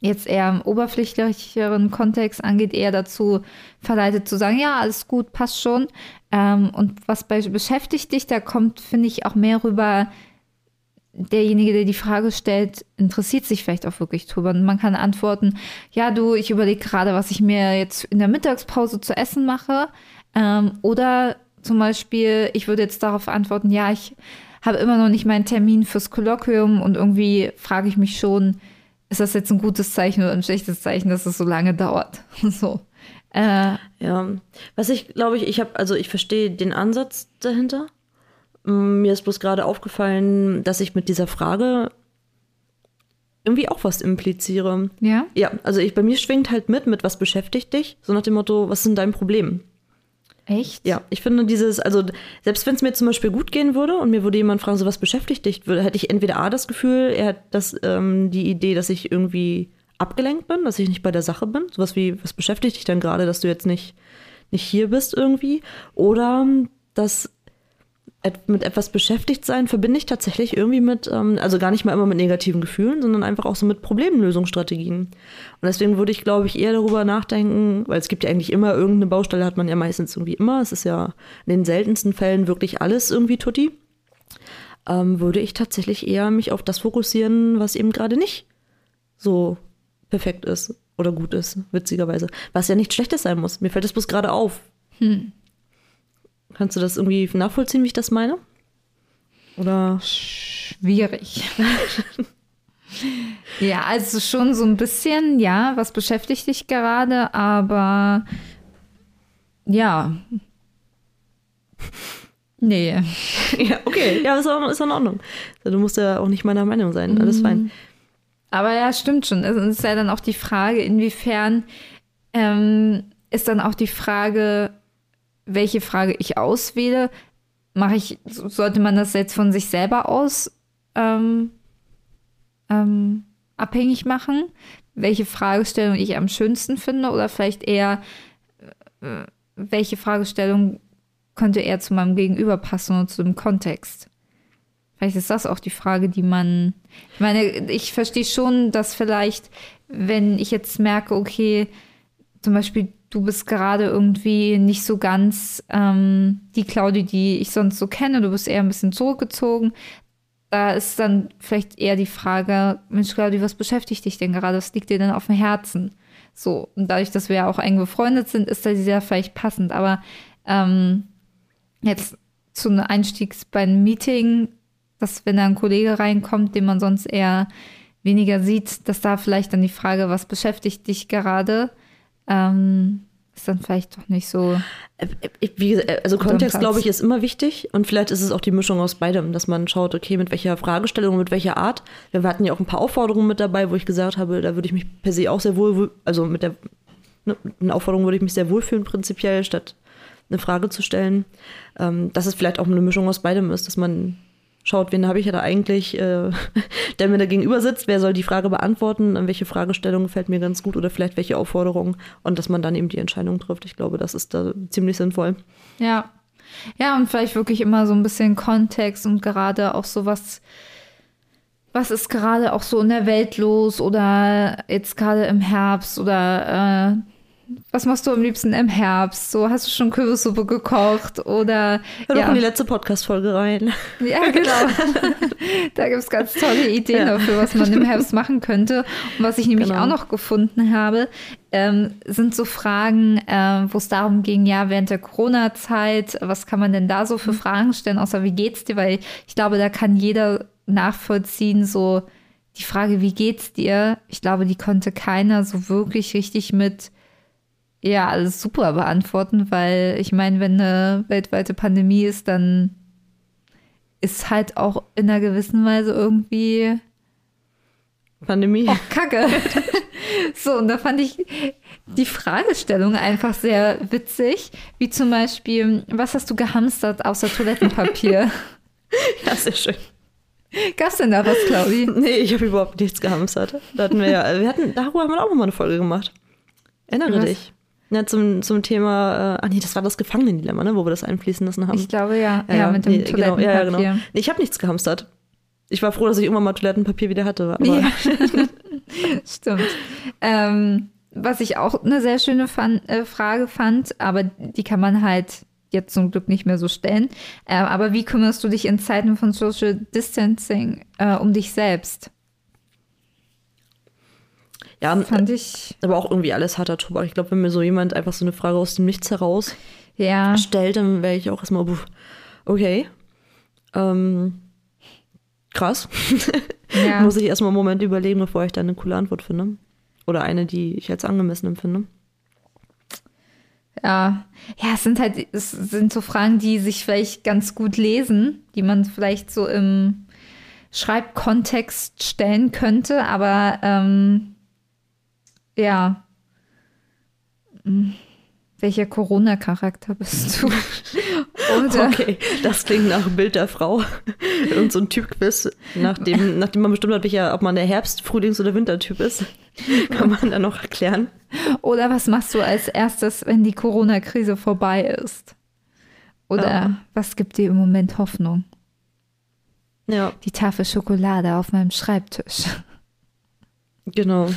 jetzt eher im oberflächlicheren Kontext angeht, eher dazu verleitet zu sagen, ja, alles gut, passt schon. Ähm, und was bei beschäftigt dich, da kommt, finde ich, auch mehr rüber, derjenige, der die Frage stellt, interessiert sich vielleicht auch wirklich drüber. Und man kann antworten, ja, du, ich überlege gerade, was ich mir jetzt in der Mittagspause zu essen mache. Ähm, oder zum Beispiel, ich würde jetzt darauf antworten, ja, ich habe immer noch nicht meinen Termin fürs Kolloquium und irgendwie frage ich mich schon, ist das jetzt ein gutes Zeichen oder ein schlechtes Zeichen, dass es so lange dauert? [LAUGHS] so. Äh, Ja, was ich glaube ich, ich habe, also ich verstehe den Ansatz dahinter. Mir ist bloß gerade aufgefallen, dass ich mit dieser Frage irgendwie auch was impliziere. ja? Ja, also ich, bei mir schwingt halt mit, mit was beschäftigt dich, so nach dem Motto, was sind dein Problem? Echt? Ja, ich finde dieses, also selbst wenn es mir zum Beispiel gut gehen würde und mir würde jemand fragen, so was beschäftigt dich, würde, hätte ich entweder A das Gefühl, er hat das, ähm, die Idee, dass ich irgendwie abgelenkt bin, dass ich nicht bei der Sache bin. Sowas wie, was beschäftigt dich denn gerade, dass du jetzt nicht, nicht hier bist irgendwie? Oder dass mit etwas beschäftigt sein verbinde ich tatsächlich irgendwie mit, ähm, also gar nicht mal immer mit negativen Gefühlen, sondern einfach auch so mit Problemlösungsstrategien. Und deswegen würde ich, glaube ich, eher darüber nachdenken, weil es gibt ja eigentlich immer irgendeine Baustelle, hat man ja meistens irgendwie immer. Es ist ja in den seltensten Fällen wirklich alles irgendwie tutti. Ähm, würde ich tatsächlich eher mich auf das fokussieren, was eben gerade nicht so perfekt ist oder gut ist, witzigerweise. Was ja nichts Schlechtes sein muss. Mir fällt das bloß gerade auf. Kannst du das irgendwie nachvollziehen, wie ich das meine? Oder? Schwierig. [LAUGHS] ja, also schon so ein bisschen, ja, was beschäftigt dich gerade, aber ja. Nee. Ja, okay. Ja, ist, auch, ist in Ordnung. Du musst ja auch nicht meiner Meinung sein. Alles fein. Aber ja, stimmt schon. Es ist ja dann auch die Frage, inwiefern ähm, ist dann auch die Frage, welche Frage ich auswähle. Mache ich, sollte man das jetzt von sich selber aus ähm, ähm, abhängig machen, welche Fragestellung ich am schönsten finde oder vielleicht eher, äh, welche Fragestellung könnte eher zu meinem Gegenüber passen und zu dem Kontext. Vielleicht ist das auch die Frage, die man. Ich meine, ich verstehe schon, dass vielleicht, wenn ich jetzt merke, okay, zum Beispiel, du bist gerade irgendwie nicht so ganz ähm, die Claudi, die ich sonst so kenne, du bist eher ein bisschen zurückgezogen. Da ist dann vielleicht eher die Frage, Mensch, Claudi, was beschäftigt dich denn gerade? Was liegt dir denn auf dem Herzen? So, und dadurch, dass wir ja auch eng befreundet sind, ist das ja vielleicht passend. Aber ähm, jetzt zu einem Einstiegs bei einem Meeting, dass wenn da ein Kollege reinkommt, den man sonst eher weniger sieht, dass da vielleicht dann die Frage, was beschäftigt dich gerade, ähm, ist dann vielleicht doch nicht so. Äh, äh, gesagt, also Guter Kontext, glaube ich, ist immer wichtig. Und vielleicht ist es auch die Mischung aus beidem, dass man schaut, okay, mit welcher Fragestellung, mit welcher Art. Wir hatten ja auch ein paar Aufforderungen mit dabei, wo ich gesagt habe, da würde ich mich per se auch sehr wohl, also mit der ne, Aufforderung würde ich mich sehr wohlfühlen, prinzipiell, statt eine Frage zu stellen. Ähm, dass es vielleicht auch eine Mischung aus beidem ist, dass man schaut, wen habe ich ja da eigentlich, äh, [LAUGHS] der mir da gegenüber sitzt, wer soll die Frage beantworten, an welche Fragestellung gefällt mir ganz gut oder vielleicht welche Aufforderung und dass man dann eben die Entscheidung trifft. Ich glaube, das ist da ziemlich sinnvoll. Ja. Ja, und vielleicht wirklich immer so ein bisschen Kontext und gerade auch so was, was ist gerade auch so in der Welt los oder jetzt gerade im Herbst oder äh, was machst du am liebsten im Herbst? So, hast du schon Kürbissuppe gekocht oder Hör doch ja, in die letzte Podcast-Folge rein. [LAUGHS] ja, genau. [LAUGHS] da gibt es ganz tolle Ideen Ja. dafür, was man im Herbst machen könnte. Und was ich nämlich Genau. auch noch gefunden habe, ähm, sind so Fragen, ähm, wo es darum ging, ja, während der Corona-Zeit, was kann man denn da so für Mhm. Fragen stellen, außer wie geht's dir? Weil ich glaube, da kann jeder nachvollziehen, so die Frage, wie geht's dir? Ich glaube, die konnte keiner so wirklich richtig mit ja alles super beantworten, weil ich meine, wenn eine weltweite Pandemie ist, dann ist halt auch in einer gewissen Weise irgendwie Pandemie. Oh, Kacke. [LAUGHS] so, und da fand ich die Fragestellung einfach sehr witzig, wie zum Beispiel, was hast du gehamstert außer Toilettenpapier? [LAUGHS] ja, sehr schön. Gab's denn da was, Claudi? [LAUGHS] Nee, ich habe überhaupt nichts gehamstert. Da hatten wir ja, wir hatten, darüber haben wir auch noch mal eine Folge gemacht. Erinnere Was? dich. Ja, zum, zum Thema, äh, ah nee, das war das Gefangenendilemma, ne, wo wir das einfließen lassen haben. Ich glaube ja. Ja, mit dem nee, genau, Toilettenpapier. ja, ja, genau. Nee, ich habe nichts gehamstert. Ich war froh, dass ich irgendwann mal Toilettenpapier wieder hatte. Ja. [LAUGHS] Stimmt. Ähm, was ich auch eine sehr schöne fan äh, Frage fand, aber die kann man halt jetzt zum Glück nicht mehr so stellen. Äh, aber wie kümmerst du dich in Zeiten von Social Distancing äh, um dich selbst? Ja, Fand ich, aber auch irgendwie alles harter Tobak. Ich glaube, wenn mir so jemand einfach so eine Frage aus dem Nichts heraus ja, stellt, dann wäre ich auch erstmal, okay. Ähm, krass. ja. [LAUGHS] Muss ich erstmal einen Moment überlegen, bevor ich da eine coole Antwort finde. Oder eine, die ich als angemessen empfinde. Ja, ja, es sind halt, es sind so Fragen, die sich vielleicht ganz gut lesen, die man vielleicht so im Schreibkontext stellen könnte, aber ähm, ja. Hm. Welcher Corona-Charakter bist du? [LAUGHS] Oder? Okay, das klingt nach Bild der Frau. Und so ein Typquiz, nachdem, [LAUGHS] nachdem man bestimmt hat, welcher, ob man der Herbst-, Frühlings- oder Wintertyp ist, [LAUGHS] kann man dann noch erklären. Oder was machst du als erstes, wenn die Corona-Krise vorbei ist? Oder Ja. was gibt dir im Moment Hoffnung? Ja, Die Tafel Schokolade auf meinem Schreibtisch. genau.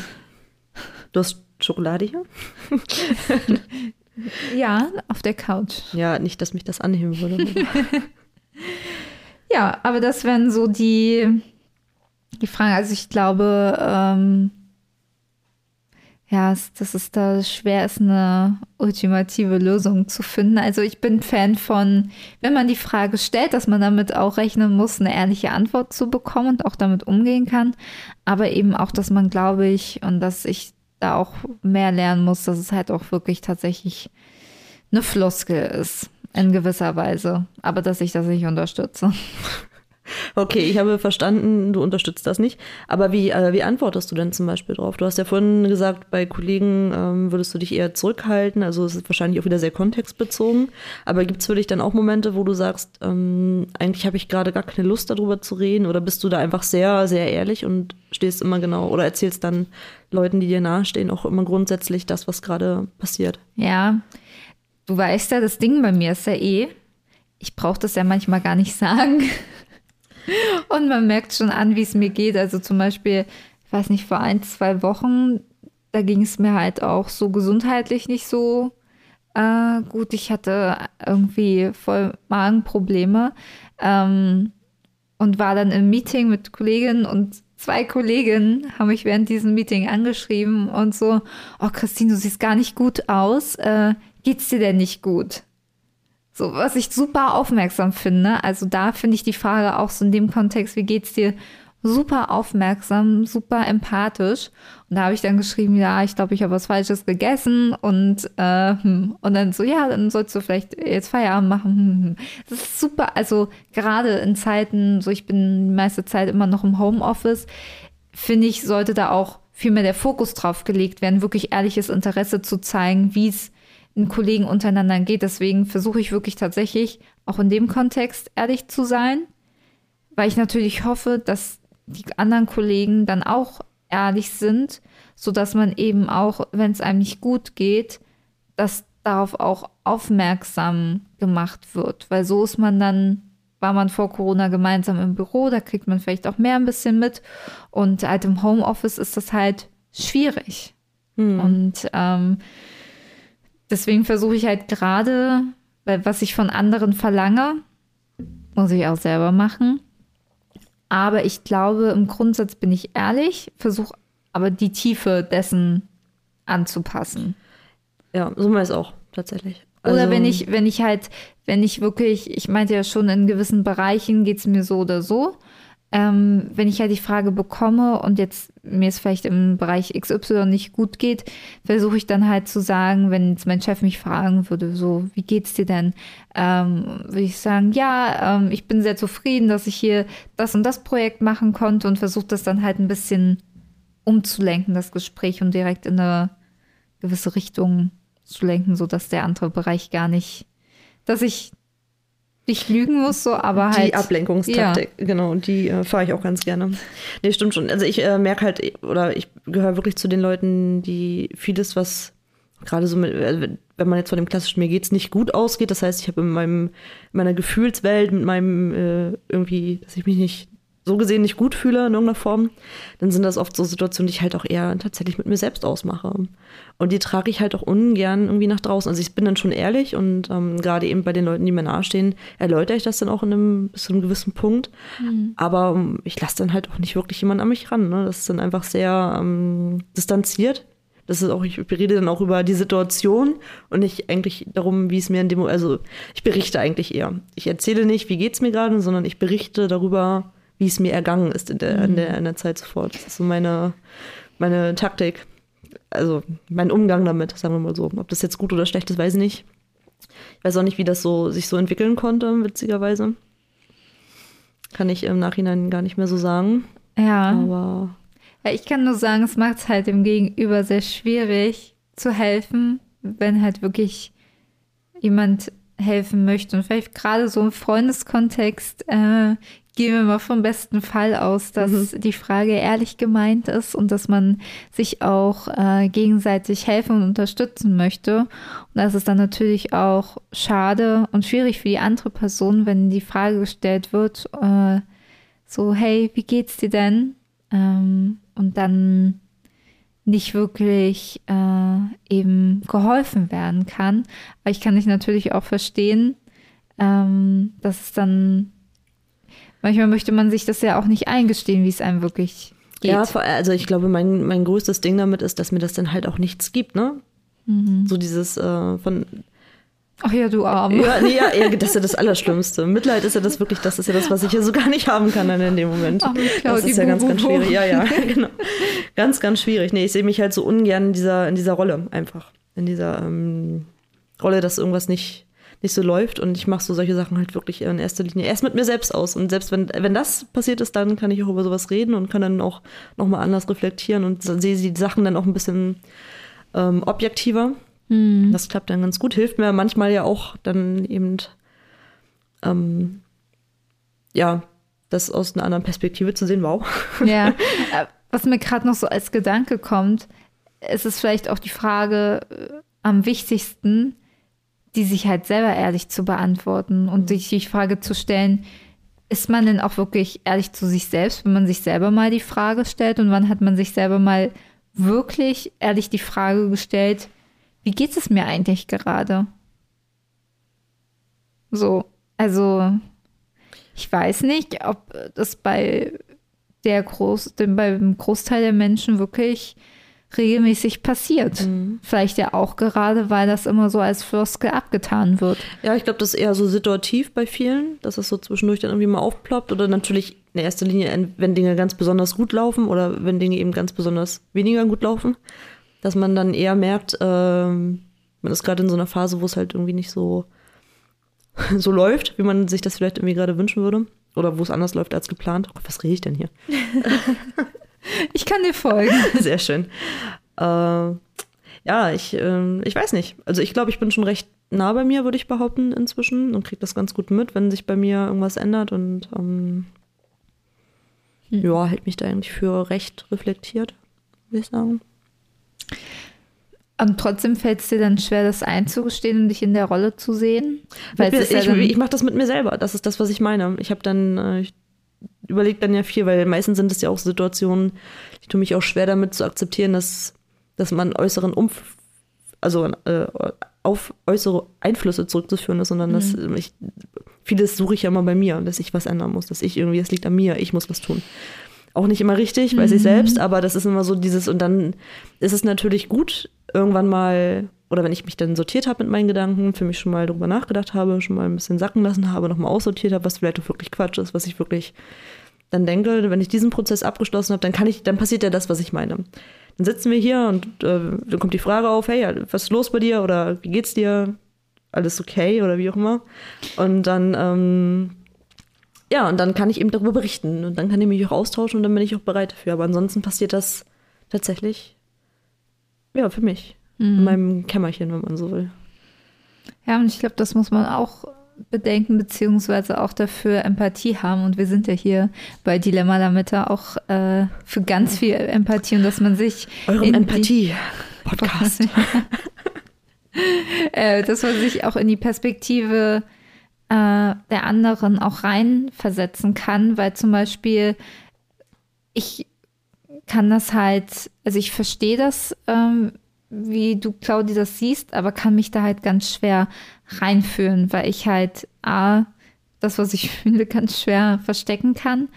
Du hast Schokolade hier? [LAUGHS] Ja, auf der Couch. Ja, nicht, dass mich das anheben würde. [LAUGHS] Ja, aber das wären so die, die Fragen. Also ich glaube, ähm, ja, dass es da schwer ist, eine ultimative Lösung zu finden. Also ich bin Fan von, wenn man die Frage stellt, dass man damit auch rechnen muss, eine ehrliche Antwort zu bekommen und auch damit umgehen kann. Aber eben auch, dass man, glaube ich, und dass ich da auch mehr lernen muss, dass es halt auch wirklich tatsächlich eine Floskel ist. In gewisser Weise. Aber dass ich das nicht unterstütze. [LAUGHS] Okay, ich habe verstanden, du unterstützt das nicht. Aber wie, äh, wie antwortest du denn zum Beispiel drauf? Du hast ja vorhin gesagt, bei Kollegen ähm, würdest du dich eher zurückhalten. Also es ist wahrscheinlich auch wieder sehr kontextbezogen. Aber gibt es für dich dann auch Momente, wo du sagst, ähm, eigentlich habe ich gerade gar keine Lust darüber zu reden? Oder bist du da einfach sehr, sehr ehrlich und stehst immer genau oder erzählst dann Leuten, die dir nahestehen, auch immer grundsätzlich das, was gerade passiert? Ja, du weißt ja, das Ding bei mir ist ja eh, ich brauche das ja manchmal gar nicht [LAUGHS] sagen. Und man merkt schon an, wie es mir geht. Also zum Beispiel, ich weiß nicht, vor ein, zwei Wochen, da ging es mir halt auch so gesundheitlich nicht so äh, gut. Ich hatte irgendwie voll Magenprobleme ähm, und war dann im Meeting mit Kolleginnen und zwei Kolleginnen haben mich während diesem Meeting angeschrieben und so, oh Christine, du siehst gar nicht gut aus. Äh, geht's dir denn nicht gut? So, was ich super aufmerksam finde. Also da finde ich die Frage auch so in dem Kontext, wie geht's dir? Super aufmerksam, super empathisch. Und da habe ich dann geschrieben, ja, ich glaube, ich habe was Falsches gegessen und, äh, hm. und dann so, ja, dann sollst du vielleicht jetzt Feierabend machen. Hm, hm. Das ist super. Also gerade in Zeiten, so ich bin die meiste Zeit immer noch im Homeoffice, finde ich, sollte da auch viel mehr der Fokus drauf gelegt werden, wirklich ehrliches Interesse zu zeigen, wie es Kollegen untereinander geht. Deswegen versuche ich wirklich tatsächlich auch in dem Kontext ehrlich zu sein, weil ich natürlich hoffe, dass die anderen Kollegen dann auch ehrlich sind, so dass man eben auch, wenn es einem nicht gut geht, dass darauf auch aufmerksam gemacht wird, weil so ist man dann war man vor Corona gemeinsam im Büro, da kriegt man vielleicht auch mehr ein bisschen mit und halt im Homeoffice ist das halt schwierig. Und ähm, deswegen versuche ich halt gerade, weil was ich von anderen verlange, muss ich auch selber machen. Aber ich glaube, im Grundsatz bin ich ehrlich, versuche aber die Tiefe dessen anzupassen. Ja, so mal ist auch tatsächlich. Oder Also- wenn ich, wenn ich halt, wenn ich wirklich, ich meinte ja schon, in gewissen Bereichen geht es mir so oder so. Ähm, wenn ich ja halt die Frage bekomme und jetzt mir es vielleicht im Bereich XY nicht gut geht, versuche ich dann halt zu sagen, wenn jetzt mein Chef mich fragen würde, so, wie geht's dir denn? Ähm, würde ich sagen, ja, ähm, ich bin sehr zufrieden, dass ich hier das und das Projekt machen konnte und versuche das dann halt ein bisschen umzulenken, das Gespräch und direkt in eine gewisse Richtung zu lenken, sodass der andere Bereich gar nicht, dass ich nicht lügen muss, so, aber halt. Die Ablenkungstaktik, ja. genau, die äh, fahre ich auch ganz gerne. Nee, stimmt schon. Also ich äh, merke halt, oder ich gehöre wirklich zu den Leuten, die vieles, was gerade so mit, äh, wenn man jetzt von dem klassischen mir geht's nicht gut ausgeht, das heißt, ich habe in meinem, in meiner Gefühlswelt, mit meinem äh, irgendwie, dass ich mich nicht so gesehen nicht gut fühle in irgendeiner Form, dann sind das oft so Situationen, die ich halt auch eher tatsächlich mit mir selbst ausmache. Und die trage ich halt auch ungern irgendwie nach draußen. Also ich bin dann schon ehrlich und ähm, gerade eben bei den Leuten, die mir nahestehen, erläutere ich das dann auch in einem, bis zu einem gewissen Punkt. Mhm. Aber um, ähm, ich lasse dann halt auch nicht wirklich jemanden an mich ran. Ne? Das ist dann einfach sehr ähm, distanziert. Das ist auch, ich rede dann auch über die Situation und nicht eigentlich darum, wie es mir in dem, also ich berichte eigentlich eher. Ich erzähle nicht, wie geht's mir gerade, sondern ich berichte darüber, wie es mir ergangen ist in der, mhm. in der, in der Zeit zuvor. Das ist so meine, meine Taktik. Also mein Umgang damit, sagen wir mal so. Ob das jetzt gut oder schlecht ist, weiß ich nicht. Ich weiß auch nicht, wie das so sich so entwickeln konnte, witzigerweise. Kann ich im Nachhinein gar nicht mehr so sagen. Ja. Aber. Ja, ich kann nur sagen, es macht es halt dem Gegenüber sehr schwierig zu helfen, wenn halt wirklich jemand helfen möchte. Und vielleicht gerade so im Freundeskontext äh, gehen wir mal vom besten Fall aus, dass mhm. die Frage ehrlich gemeint ist und dass man sich auch äh, gegenseitig helfen und unterstützen möchte. Und das ist dann natürlich auch schade und schwierig für die andere Person, wenn die Frage gestellt wird, äh, so, hey, wie geht's dir denn? Ähm, und dann nicht wirklich äh, eben geholfen werden kann. Aber ich kann dich natürlich auch verstehen, ähm, dass es dann manchmal möchte man sich das ja auch nicht eingestehen, wie es einem wirklich geht. Ja, also ich glaube, mein, mein größtes Ding damit ist, dass mir das dann halt auch nichts gibt, ne? Mhm. So dieses äh, von Ach ja, du Arm. Ja, nee, ja, das ist ja das [LAUGHS] Allerschlimmste. Mitleid ist ja das wirklich, das ist ja das, was ich ja so gar nicht haben kann dann in dem Moment. Ach, das ist ja ganz, ganz schwierig. Ja, ja, [LAUGHS] genau. Ganz, ganz schwierig. Nee, ich sehe mich halt so ungern in dieser, in dieser Rolle einfach. In dieser ähm, Rolle, dass irgendwas nicht, nicht so läuft. Und ich mache so solche Sachen halt wirklich in erster Linie erst mit mir selbst aus. Und selbst wenn, wenn das passiert ist, dann kann ich auch über sowas reden und kann dann auch nochmal anders reflektieren und sehe die Sachen dann auch ein bisschen ähm, objektiver. Mhm. Das klappt dann ganz gut. Hilft mir manchmal ja auch dann eben, ähm, ja, das aus einer anderen Perspektive zu sehen. Wow. Ja, [LAUGHS] äh, was mir gerade noch so als Gedanke kommt, ist es vielleicht auch die Frage äh, am wichtigsten, die sich halt selber ehrlich zu beantworten und mhm. sich die Frage zu stellen, ist man denn auch wirklich ehrlich zu sich selbst, wenn man sich selber mal die Frage stellt und wann hat man sich selber mal wirklich ehrlich die Frage gestellt, wie geht es mir eigentlich gerade? So, also ich weiß nicht, ob das bei der Groß, beim Großteil der Menschen wirklich regelmäßig passiert. Mhm. Vielleicht ja auch gerade, weil das immer so als Floskel abgetan wird. Ja, ich glaube, das ist eher so situativ bei vielen, dass es so zwischendurch dann irgendwie mal aufploppt oder natürlich in erster Linie, wenn Dinge ganz besonders gut laufen oder wenn Dinge eben ganz besonders weniger gut laufen, dass man dann eher merkt, ähm, man ist gerade in so einer Phase, wo es halt irgendwie nicht so, [LAUGHS] so läuft, wie man sich das vielleicht irgendwie gerade wünschen würde. Oder wo es anders läuft als geplant. Oh, was rede ich denn hier? [LAUGHS] ich kann dir folgen. [LAUGHS] Sehr schön. Äh, ja, ich, äh, ich weiß nicht. Also ich glaube, ich bin schon recht nah bei mir, würde ich behaupten, inzwischen und kriege das ganz gut mit, wenn sich bei mir irgendwas ändert und ähm, hm. ja, hält mich da eigentlich für recht reflektiert, würde ich sagen. Und trotzdem fällt es dir dann schwer, das einzugestehen und dich in der Rolle zu sehen? Weil mir, ja ich, ich mache das mit mir selber. Das ist das, was ich meine. Ich habe dann, äh, ich überlege dann ja viel, weil meistens sind es ja auch Situationen, ich tue mich auch schwer damit zu akzeptieren, dass, dass man äußeren Umf also äh, auf äußere Einflüsse zurückzuführen ist, sondern mhm. dass ich, vieles suche ich ja immer bei mir, dass ich was ändern muss, dass ich irgendwie, es liegt an mir, ich muss was tun auch nicht immer richtig, weiß mhm. ich selbst, aber das ist immer so dieses, und dann ist es natürlich gut, irgendwann mal, oder wenn ich mich dann sortiert habe mit meinen Gedanken, für mich schon mal drüber nachgedacht habe, schon mal ein bisschen sacken lassen habe, nochmal aussortiert habe, was vielleicht auch wirklich Quatsch ist, was ich wirklich dann denke, wenn ich diesen Prozess abgeschlossen habe, dann kann ich, dann passiert ja das, was ich meine. Dann sitzen wir hier und äh, dann kommt die Frage auf, hey, was ist los bei dir oder wie geht's dir? Alles okay oder wie auch immer. Und dann, ähm, ja, und dann kann ich eben darüber berichten und dann kann ich mich auch austauschen und dann bin ich auch bereit dafür. Aber ansonsten passiert das tatsächlich, ja, für mich. Mhm. In meinem Kämmerchen, wenn man so will. Ja, und ich glaube, das muss man auch bedenken, beziehungsweise auch dafür Empathie haben. Und wir sind ja hier bei Dilemma damit auch äh, für ganz viel Empathie und dass man sich. Eurem Empathie-Podcast. [LAUGHS] äh, dass man sich auch in die Perspektive äh, der anderen auch reinversetzen kann, weil zum Beispiel ich kann das halt, also ich verstehe das, ähm, wie du, Claudi, das siehst, aber kann mich da halt ganz schwer reinfühlen, weil ich halt A, das, was ich [LAUGHS] fühle, ganz schwer verstecken kann.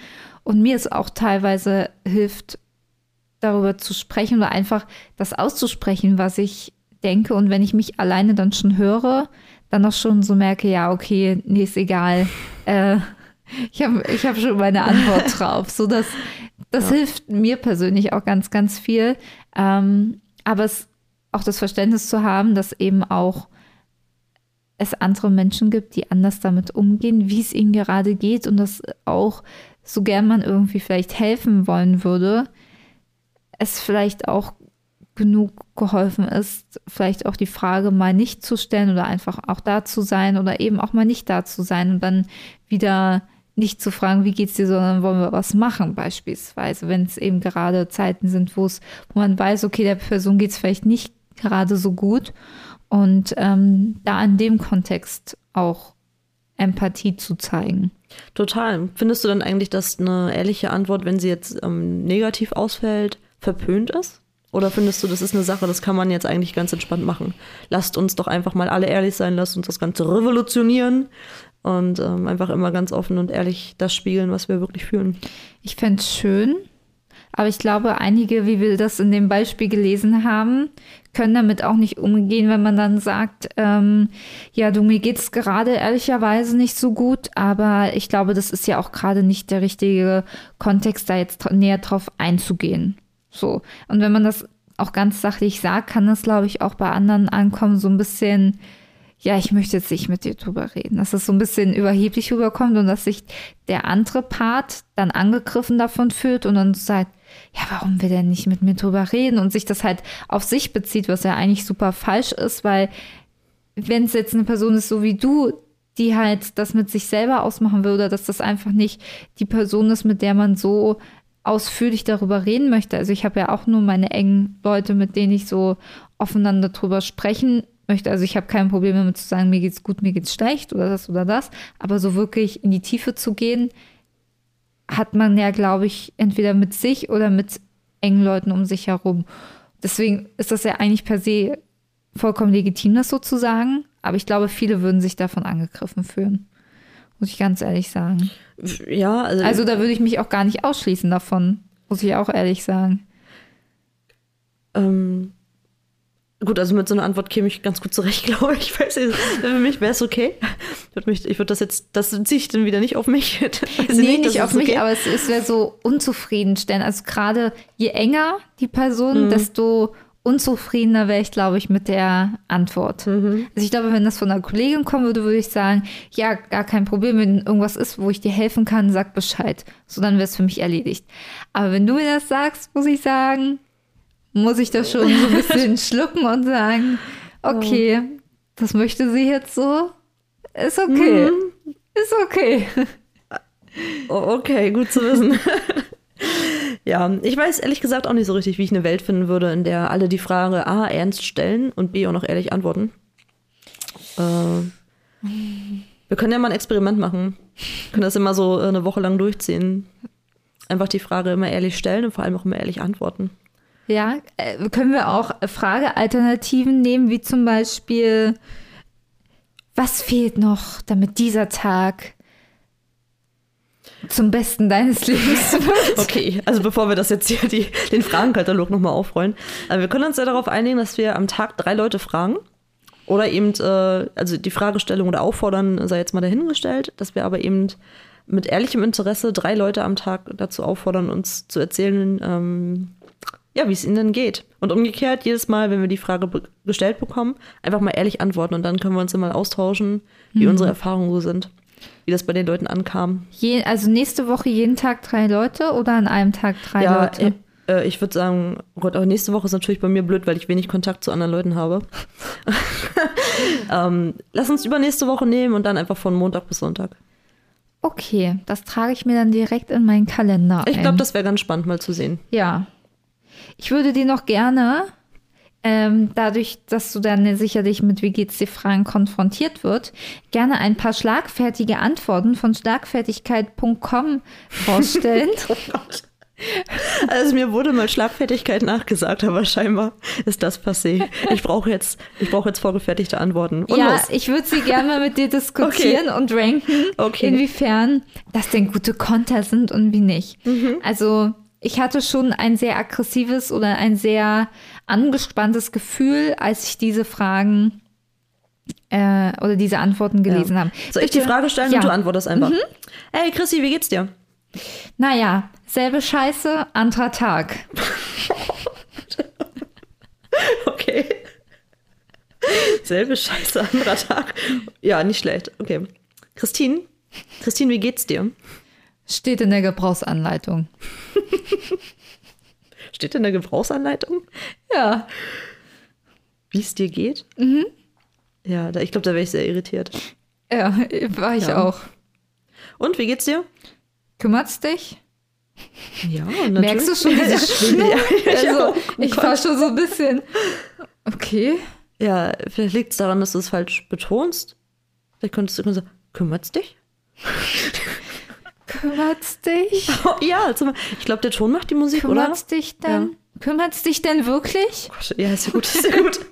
Und mir es auch teilweise hilft, darüber zu sprechen oder einfach das auszusprechen, was ich denke. Und wenn ich mich alleine dann schon höre, dann auch schon so merke, ja, okay, nee, ist egal. [LAUGHS] Äh, ich habe ich hab schon meine Antwort [LAUGHS] drauf. So dass das ja. hilft mir persönlich auch ganz, ganz viel. Ähm, aber es auch das Verständnis zu haben, dass eben auch es andere Menschen gibt, die anders damit umgehen, wie es ihnen gerade geht und dass auch, so gern man irgendwie vielleicht helfen wollen würde, es vielleicht auch genug geholfen ist, vielleicht auch die Frage mal nicht zu stellen oder einfach auch da zu sein oder eben auch mal nicht da zu sein und dann wieder nicht zu fragen, wie geht's dir, sondern wollen wir was machen, beispielsweise, wenn es eben gerade Zeiten sind, wo es, wo man weiß, okay, der Person geht es vielleicht nicht gerade so gut und ähm, da in dem Kontext auch Empathie zu zeigen. Total. Findest du dann eigentlich, dass eine ehrliche Antwort, wenn sie jetzt ähm, negativ ausfällt, verpönt ist? Oder findest du, das ist eine Sache, das kann man jetzt eigentlich ganz entspannt machen? Lasst uns doch einfach mal alle ehrlich sein, lasst uns das Ganze revolutionieren und ähm, einfach immer ganz offen und ehrlich das spiegeln, was wir wirklich fühlen. Ich fände es schön, aber ich glaube, einige, wie wir das in dem Beispiel gelesen haben, können damit auch nicht umgehen, wenn man dann sagt, ähm, ja, du, mir geht's gerade ehrlicherweise nicht so gut, aber ich glaube, das ist ja auch gerade nicht der richtige Kontext, da jetzt näher drauf einzugehen. So. Und wenn man das auch ganz sachlich sagt, kann das, glaube ich, auch bei anderen ankommen, so ein bisschen, ja, ich möchte jetzt nicht mit dir drüber reden, dass es so ein bisschen überheblich rüberkommt und dass sich der andere Part dann angegriffen davon fühlt und dann sagt, ja, warum will der nicht mit mir drüber reden und sich das halt auf sich bezieht, was ja eigentlich super falsch ist, weil wenn es jetzt eine Person ist, so wie du, die halt das mit sich selber ausmachen will oder dass das einfach nicht die Person ist, mit der man so ausführlich darüber reden möchte. Also ich habe ja auch nur meine engen Leute, mit denen ich so offeinander darüber sprechen möchte. Also ich habe kein Problem damit zu sagen, mir geht's gut, mir geht's schlecht oder das oder das. Aber so wirklich in die Tiefe zu gehen, hat man ja, glaube ich, entweder mit sich oder mit engen Leuten um sich herum. Deswegen ist das ja eigentlich per se vollkommen legitim, das so zu sagen. Aber ich glaube, viele würden sich davon angegriffen fühlen. Muss ich ganz ehrlich sagen. Ja, also. Also da würde ich mich auch gar nicht ausschließen davon. Muss ich auch ehrlich sagen. Ähm, Gut, also mit so einer Antwort käme ich ganz gut zurecht, [LAUGHS] glaube ich. Weiß nicht, für mich wäre es okay. Ich würde das jetzt, das ziehe ich dann wieder nicht auf mich. [LAUGHS] nee, nicht, nicht auf mich, okay. aber es, es wäre so unzufriedenstellend. Also gerade je enger die Person, mhm. desto unzufriedener wäre ich, glaube ich, mit der Antwort. Mhm. Also ich glaube, wenn das von einer Kollegin kommen würde, würde ich sagen, ja, gar kein Problem, wenn irgendwas ist, wo ich dir helfen kann, sag Bescheid. So, dann wäre es für mich erledigt. Aber wenn du mir das sagst, muss ich sagen, muss ich das schon so ein bisschen [LAUGHS] schlucken und sagen, okay, das möchte sie jetzt so. Ist okay. Mhm. Ist okay. Okay, gut zu wissen. [LAUGHS] ja, ich weiß ehrlich gesagt auch nicht so richtig, wie ich eine Welt finden würde, in der alle die Frage A ernst stellen und B auch noch ehrlich antworten. Äh, wir können ja mal ein Experiment machen. Wir können das immer so eine Woche lang durchziehen. Einfach die Frage immer ehrlich stellen und vor allem auch immer ehrlich antworten. Ja, äh, können wir auch Fragealternativen nehmen, wie zum Beispiel, was fehlt noch, damit dieser Tag zum Besten deines [LAUGHS] Lebens wird? Okay, also bevor wir das jetzt hier die, den Fragenkatalog nochmal aufrollen, also wir können uns ja darauf einigen, dass wir am Tag drei Leute fragen. Oder eben, äh, also die Fragestellung oder Auffordern sei jetzt mal dahingestellt, dass wir aber eben mit ehrlichem Interesse drei Leute am Tag dazu auffordern, uns zu erzählen, ähm, ja, wie es ihnen denn geht. Und umgekehrt, jedes Mal, wenn wir die Frage be gestellt bekommen, einfach mal ehrlich antworten und dann können wir uns immer austauschen, wie unsere Erfahrungen so sind, wie das bei den Leuten ankam. Je, also nächste Woche jeden Tag drei Leute oder an einem Tag drei ja, Leute? äh, ich würde sagen, oh Gott, aber nächste Woche ist natürlich bei mir blöd, weil ich wenig Kontakt zu anderen Leuten habe. [LAUGHS] ähm, lass uns übernächste Woche nehmen und dann einfach von Montag bis Sonntag. Okay, das trage ich mir dann direkt in meinen Kalender Ich glaube, das wäre ganz spannend mal zu sehen. Ja. Ich würde dir noch gerne, ähm, dadurch, dass du dann sicherlich mit Wie geht's dir Fragen konfrontiert wird, gerne ein paar schlagfertige Antworten von schlagfertigkeit.com vorstellen. [LAUGHS] Also mir wurde mal Schlagfertigkeit nachgesagt, aber scheinbar ist das passé. Ich brauche jetzt, ich brauche jetzt vorgefertigte Antworten. Und ja, los. ich würde sie gerne mal mit dir diskutieren und ranken, Okay. inwiefern das denn gute Konter sind und wie nicht. Mhm. Also ich hatte schon ein sehr aggressives oder ein sehr angespanntes Gefühl, als ich diese Fragen äh, oder diese Antworten gelesen habe. Soll ich die Bitte- Frage stellen ja. und du antwortest einfach? Hey Chrissy, wie geht's dir? Naja, selbe Scheiße, anderer Tag. [LAUGHS] Okay. Selbe Scheiße, anderer Tag. Ja, nicht schlecht. Okay. Christine, Christine, wie geht's dir? Steht in der Gebrauchsanleitung. [LAUGHS] Steht in der Gebrauchsanleitung, Ja. wie es dir geht? Mhm. Ja, da, ich glaube, da wäre ich sehr irritiert. Ja, war ich Ja. auch. Und wie geht's dir? Kümmert's dich? Ja, [LAUGHS] natürlich. Merkst du schon diese [LAUGHS] Schwingung? Ja, ich also, ich war schon so ein bisschen. Okay. Ja, vielleicht liegt es daran, dass du es falsch betonst. Vielleicht könntest du sagen, kümmert's dich? Kümmert's dich? Oh, [LAUGHS] ja, zum, ich glaube, der Ton macht die Musik, Kümmert's dich denn? Kümmert's dich denn wirklich? oder? Ja, ist ja gut, ist ja gut. [LAUGHS]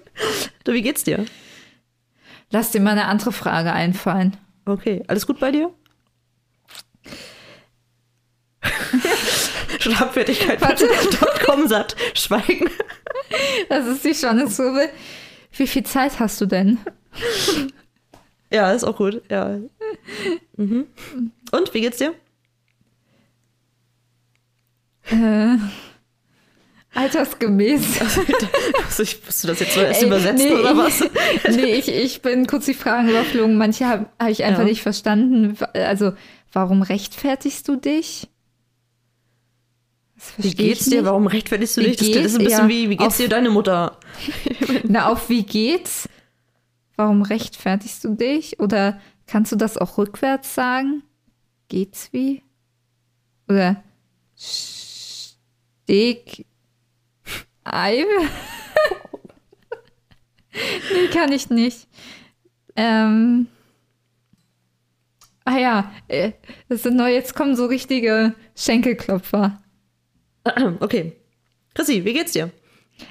Du, wie geht's dir? Lass dir mal eine andere Frage einfallen. Okay, alles gut bei dir? [LAUGHS] Schlagfertigkeit.com sagt Schweigen. Das ist die Standesprobe. Wie viel Zeit hast du denn? Ja, ist auch gut, ja. Mhm. Und, wie geht's dir? Äh, altersgemäß. [LAUGHS] Also, ich, musst du das jetzt so erst Ey, übersetzen nee, oder was? [LAUGHS] nee, ich, ich bin kurz die Fragen überflogen. Manche habe hab ich einfach Ja. nicht verstanden. Also, warum rechtfertigst du dich? Wie geht's dir? Warum rechtfertigst du Wie dich? Das, das ist ein bisschen Ja, wie, wie geht's auf- dir deine Mutter? [LAUGHS] Na, auf wie geht's? Warum rechtfertigst du dich? Oder kannst du das auch rückwärts sagen? Geht's wie? Oder Steg Ei? [LAUGHS] nee, kann ich nicht. Ähm. Ah ja, äh, das sind neu, jetzt kommen so richtige Schenkelklopfer. [CLEARS THROAT] Okay. Chrissy, wie geht's dir?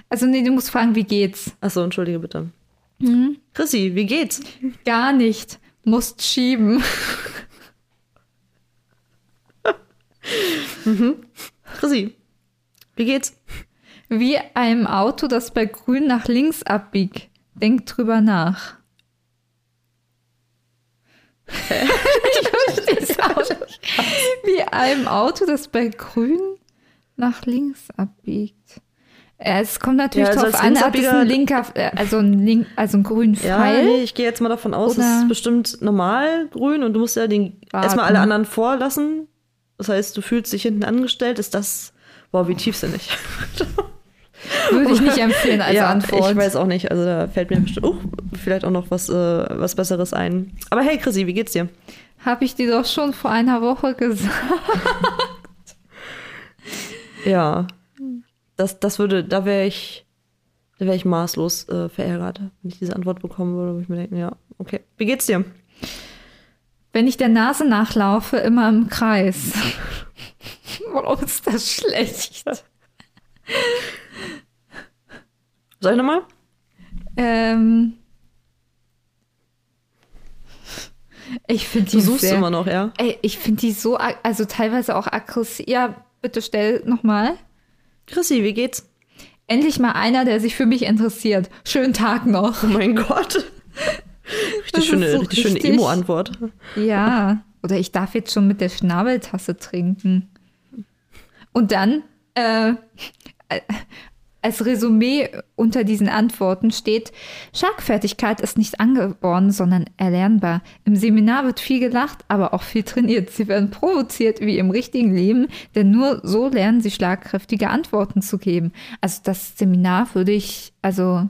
Also nee, du musst fragen, wie geht's? Achso, entschuldige bitte. Mhm. Chrissy, wie geht's? Gar nicht. Musst schieben. [LAUGHS] Chrissy, wie geht's? Wie einem Auto, das bei grün nach links abbiegt. Denk drüber nach. [LAUGHS] ich verstehe es auch nicht. Wie einem Auto, das bei grün nach links abbiegt. Ja, Es kommt natürlich Ja, also darauf an, ob es ein linker, äh, also ein, link, also ein grünen Ja, Pfeil. nee, ich gehe jetzt mal davon aus, es ist bestimmt normal grün und du musst ja den erstmal alle anderen vorlassen. Das heißt, du fühlst dich hinten angestellt. Ist das, boah, wie tiefsinnig. [LAUGHS] Würde ich nicht empfehlen als ja, Antwort. ich weiß auch nicht. Also da fällt mir bestimmt, oh, vielleicht auch noch was, äh, was Besseres ein. Aber hey, Chrissy, wie geht's dir? Habe ich dir doch schon vor einer Woche gesagt. Ja, das, das würde, da wäre ich, da wäre ich maßlos äh, verärgert, wenn ich diese Antwort bekommen würde, wo ich mir denke, ja, okay. Wie geht's dir? Wenn ich der Nase nachlaufe, immer im Kreis. [LAUGHS] Warum ist das schlecht? [LAUGHS] Soll ich nochmal? Ähm, ich finde die Du suchst sehr, immer noch, ja? Ey, ich finde die so, also teilweise auch aggressiv. Ja, bitte stell nochmal. Chrissy, wie geht's? Endlich mal einer, der sich für mich interessiert. Schönen Tag noch. Oh mein Gott. [LAUGHS] Richtig schöne, so richtig schöne Emo-Antwort. Ja, Oder ich darf jetzt schon mit der Schnabeltasse trinken. Und dann, äh, als Resümee unter diesen Antworten steht, Schlagfertigkeit ist nicht angeboren, sondern erlernbar. Im Seminar wird viel gelacht, aber auch viel trainiert. Sie werden provoziert wie im richtigen Leben, denn nur so lernen sie schlagkräftige Antworten zu geben. Also das Seminar würde ich, also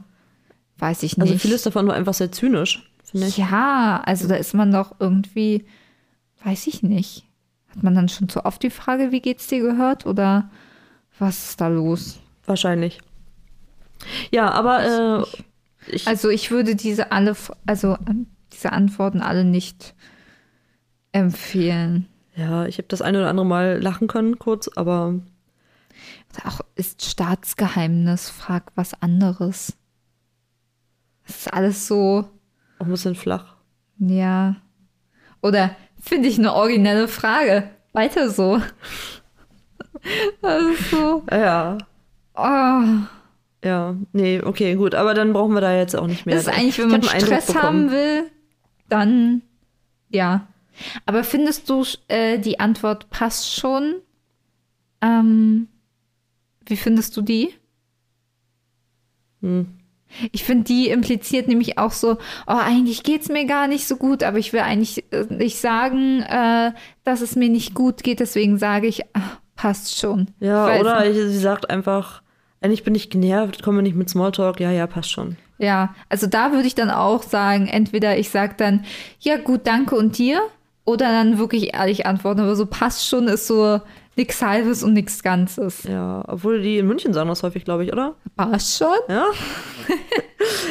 weiß ich Also nicht. vieles davon war einfach sehr zynisch, finde ich. ja, also da ist man doch irgendwie, weiß ich nicht. Hat man dann schon zu oft die Frage, wie geht's dir gehört oder was ist da los? Wahrscheinlich. Ja, aber äh, ich, Also ich würde diese alle, also ähm, diese Antworten alle nicht empfehlen. ja, ich habe das eine oder andere Mal lachen können, kurz, aber Auch ist Staatsgeheimnis, frag was anderes. Das ist alles so, auch ein bisschen flach. ja. Oder finde ich eine originelle Frage. Weiter so. Das ist so. Ja, Oh, ja, nee, okay, gut, aber dann brauchen wir da jetzt auch nicht mehr. das ist eigentlich, wenn man hab Stress haben will, dann ja. Aber findest du, äh, die Antwort passt schon? Ähm, wie findest du die? Hm. Ich finde, die impliziert nämlich auch so, oh, eigentlich geht's mir gar nicht so gut, aber ich will eigentlich äh, nicht sagen, äh, dass es mir nicht gut geht, deswegen sage ich, ach, passt schon. Ja, oder ich, sie sagt einfach, eigentlich bin ich genervt, kommen wir nicht mit Smalltalk. Ja, ja, passt schon. Ja, also da würde ich dann auch sagen, entweder ich sage dann, ja gut, danke und dir, oder dann wirklich ehrlich antworten, aber so passt schon ist so nix halbes und nix Ganzes. Ja, obwohl die in München sagen das häufig, glaube ich, oder? Passt schon? Ja.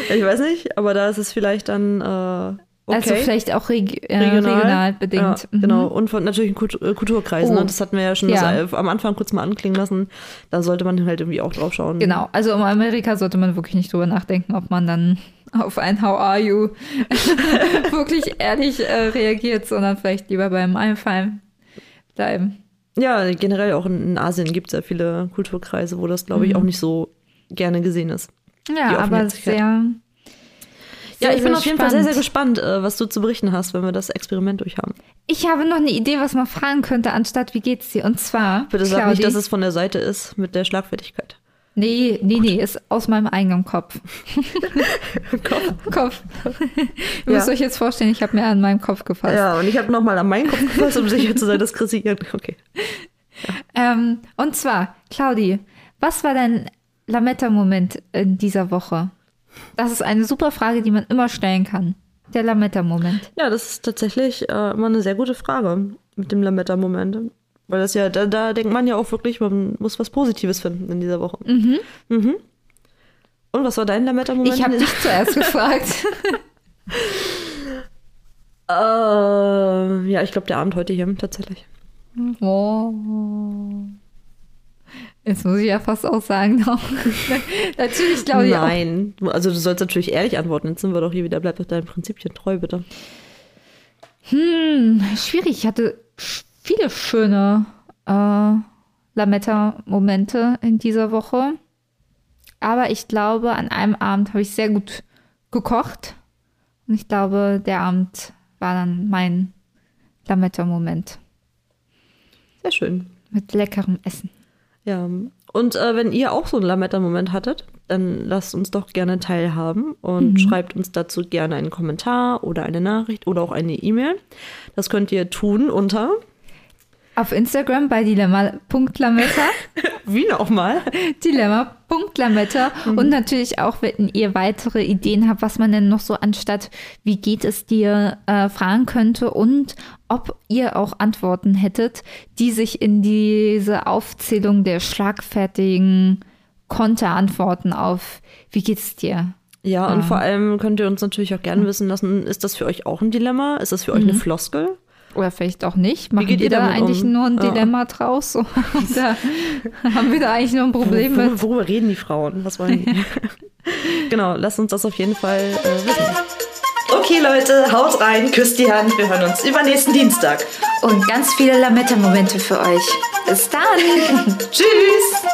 [LAUGHS] ich weiß nicht, aber da ist es vielleicht dann äh, okay. Also vielleicht auch reg äh, regional. bedingt. Ja, Mhm. Genau, und von natürlich Kultur, äh, Kulturkreisen. Oh. Ne? Das hatten wir ja schon Ja. Äh, am Anfang kurz mal anklingen lassen. Da sollte man halt irgendwie auch drauf schauen. Genau, also in Amerika sollte man wirklich nicht drüber nachdenken, ob man dann auf ein How are you [LAUGHS] wirklich ehrlich äh, reagiert, sondern vielleicht lieber beim Einfallen bleiben. Ja, generell auch in, in Asien gibt es ja viele Kulturkreise, wo das, glaube ich, Mhm. auch nicht so gerne gesehen ist. Ja, aber Offenherzigkeit. sehr. Ja, sehr, ich bin auf jeden Fall sehr, sehr gespannt, äh, was du zu berichten hast, wenn wir das Experiment durchhaben. Ich habe noch eine Idee, was man fragen könnte, anstatt wie geht's dir? Und zwar. Bitte sag Claudi- nicht, dass es von der Seite ist mit der Schlagfertigkeit. Nee, nee, nee, ist aus meinem eigenen Kopf. [LAUGHS] Kopf. [LAUGHS] Ihr müsst Ja. euch jetzt vorstellen, ich habe mir an meinem Kopf gefasst. Ja, und ich habe nochmal an meinen Kopf gefasst, um sicher zu sein, dass Chrissy hier. Okay. Ähm, und zwar, Claudi, was war dein Lametta-Moment in dieser Woche? Das ist eine super Frage, die man immer stellen kann. Der Lametta-Moment. Ja, das ist tatsächlich äh, immer eine sehr gute Frage mit dem Lametta-Moment. Weil das ja, da, da denkt man ja auch wirklich, man muss was Positives finden in dieser Woche. Mhm. Mhm. Und was war dein Lametta-Moment? Ich habe dich [LAUGHS] zuerst gefragt. Äh, ja, ich glaube, der Abend heute hier tatsächlich. Oh. Jetzt muss ich ja fast auch sagen. [LAUGHS] Natürlich, Claudi. auch. Nein. Also du sollst natürlich ehrlich antworten. Jetzt sind wir doch hier wieder. Bleib doch deinen Prinzipien treu, bitte. Hm, schwierig. Ich hatte viele schöne äh, Lametta-Momente in dieser Woche. Aber ich glaube, an einem Abend habe ich sehr gut gekocht. Und ich glaube, der Abend war dann mein Lametta-Moment. Sehr schön. Mit leckerem Essen. Ja. Und äh, wenn ihr auch so einen Lametta-Moment hattet, dann lasst uns doch gerne teilhaben und schreibt uns dazu gerne einen Kommentar oder eine Nachricht oder auch eine E-Mail. Das könnt ihr tun unter, Auf Instagram bei dilemma.lametta. [LAUGHS] wie nochmal? Dilemma.lametta und natürlich auch, wenn ihr weitere Ideen habt, was man denn noch so anstatt wie geht es dir äh, fragen könnte und ob ihr auch Antworten hättet, die sich in diese Aufzählung der schlagfertigen Konterantworten auf wie geht's dir? Ja, und Ah. vor allem könnt ihr uns natürlich auch gerne wissen lassen, ist das für euch auch ein Dilemma? Ist das für euch eine Floskel? Oder vielleicht auch nicht. Machen wir da eigentlich um? nur ein Dilemma ja. draus? So, [LAUGHS] [LAUGHS] da haben wir da eigentlich nur ein Problem Wor mit? Worüber reden die Frauen? Was wollen die? [LAUGHS] genau, lasst uns das auf jeden Fall äh, wissen. Okay, Leute, haut rein, küsst die Hand. Wir hören uns übernächsten Dienstag. Und ganz viele Lametta-Momente für euch. Bis dann. Tschüss.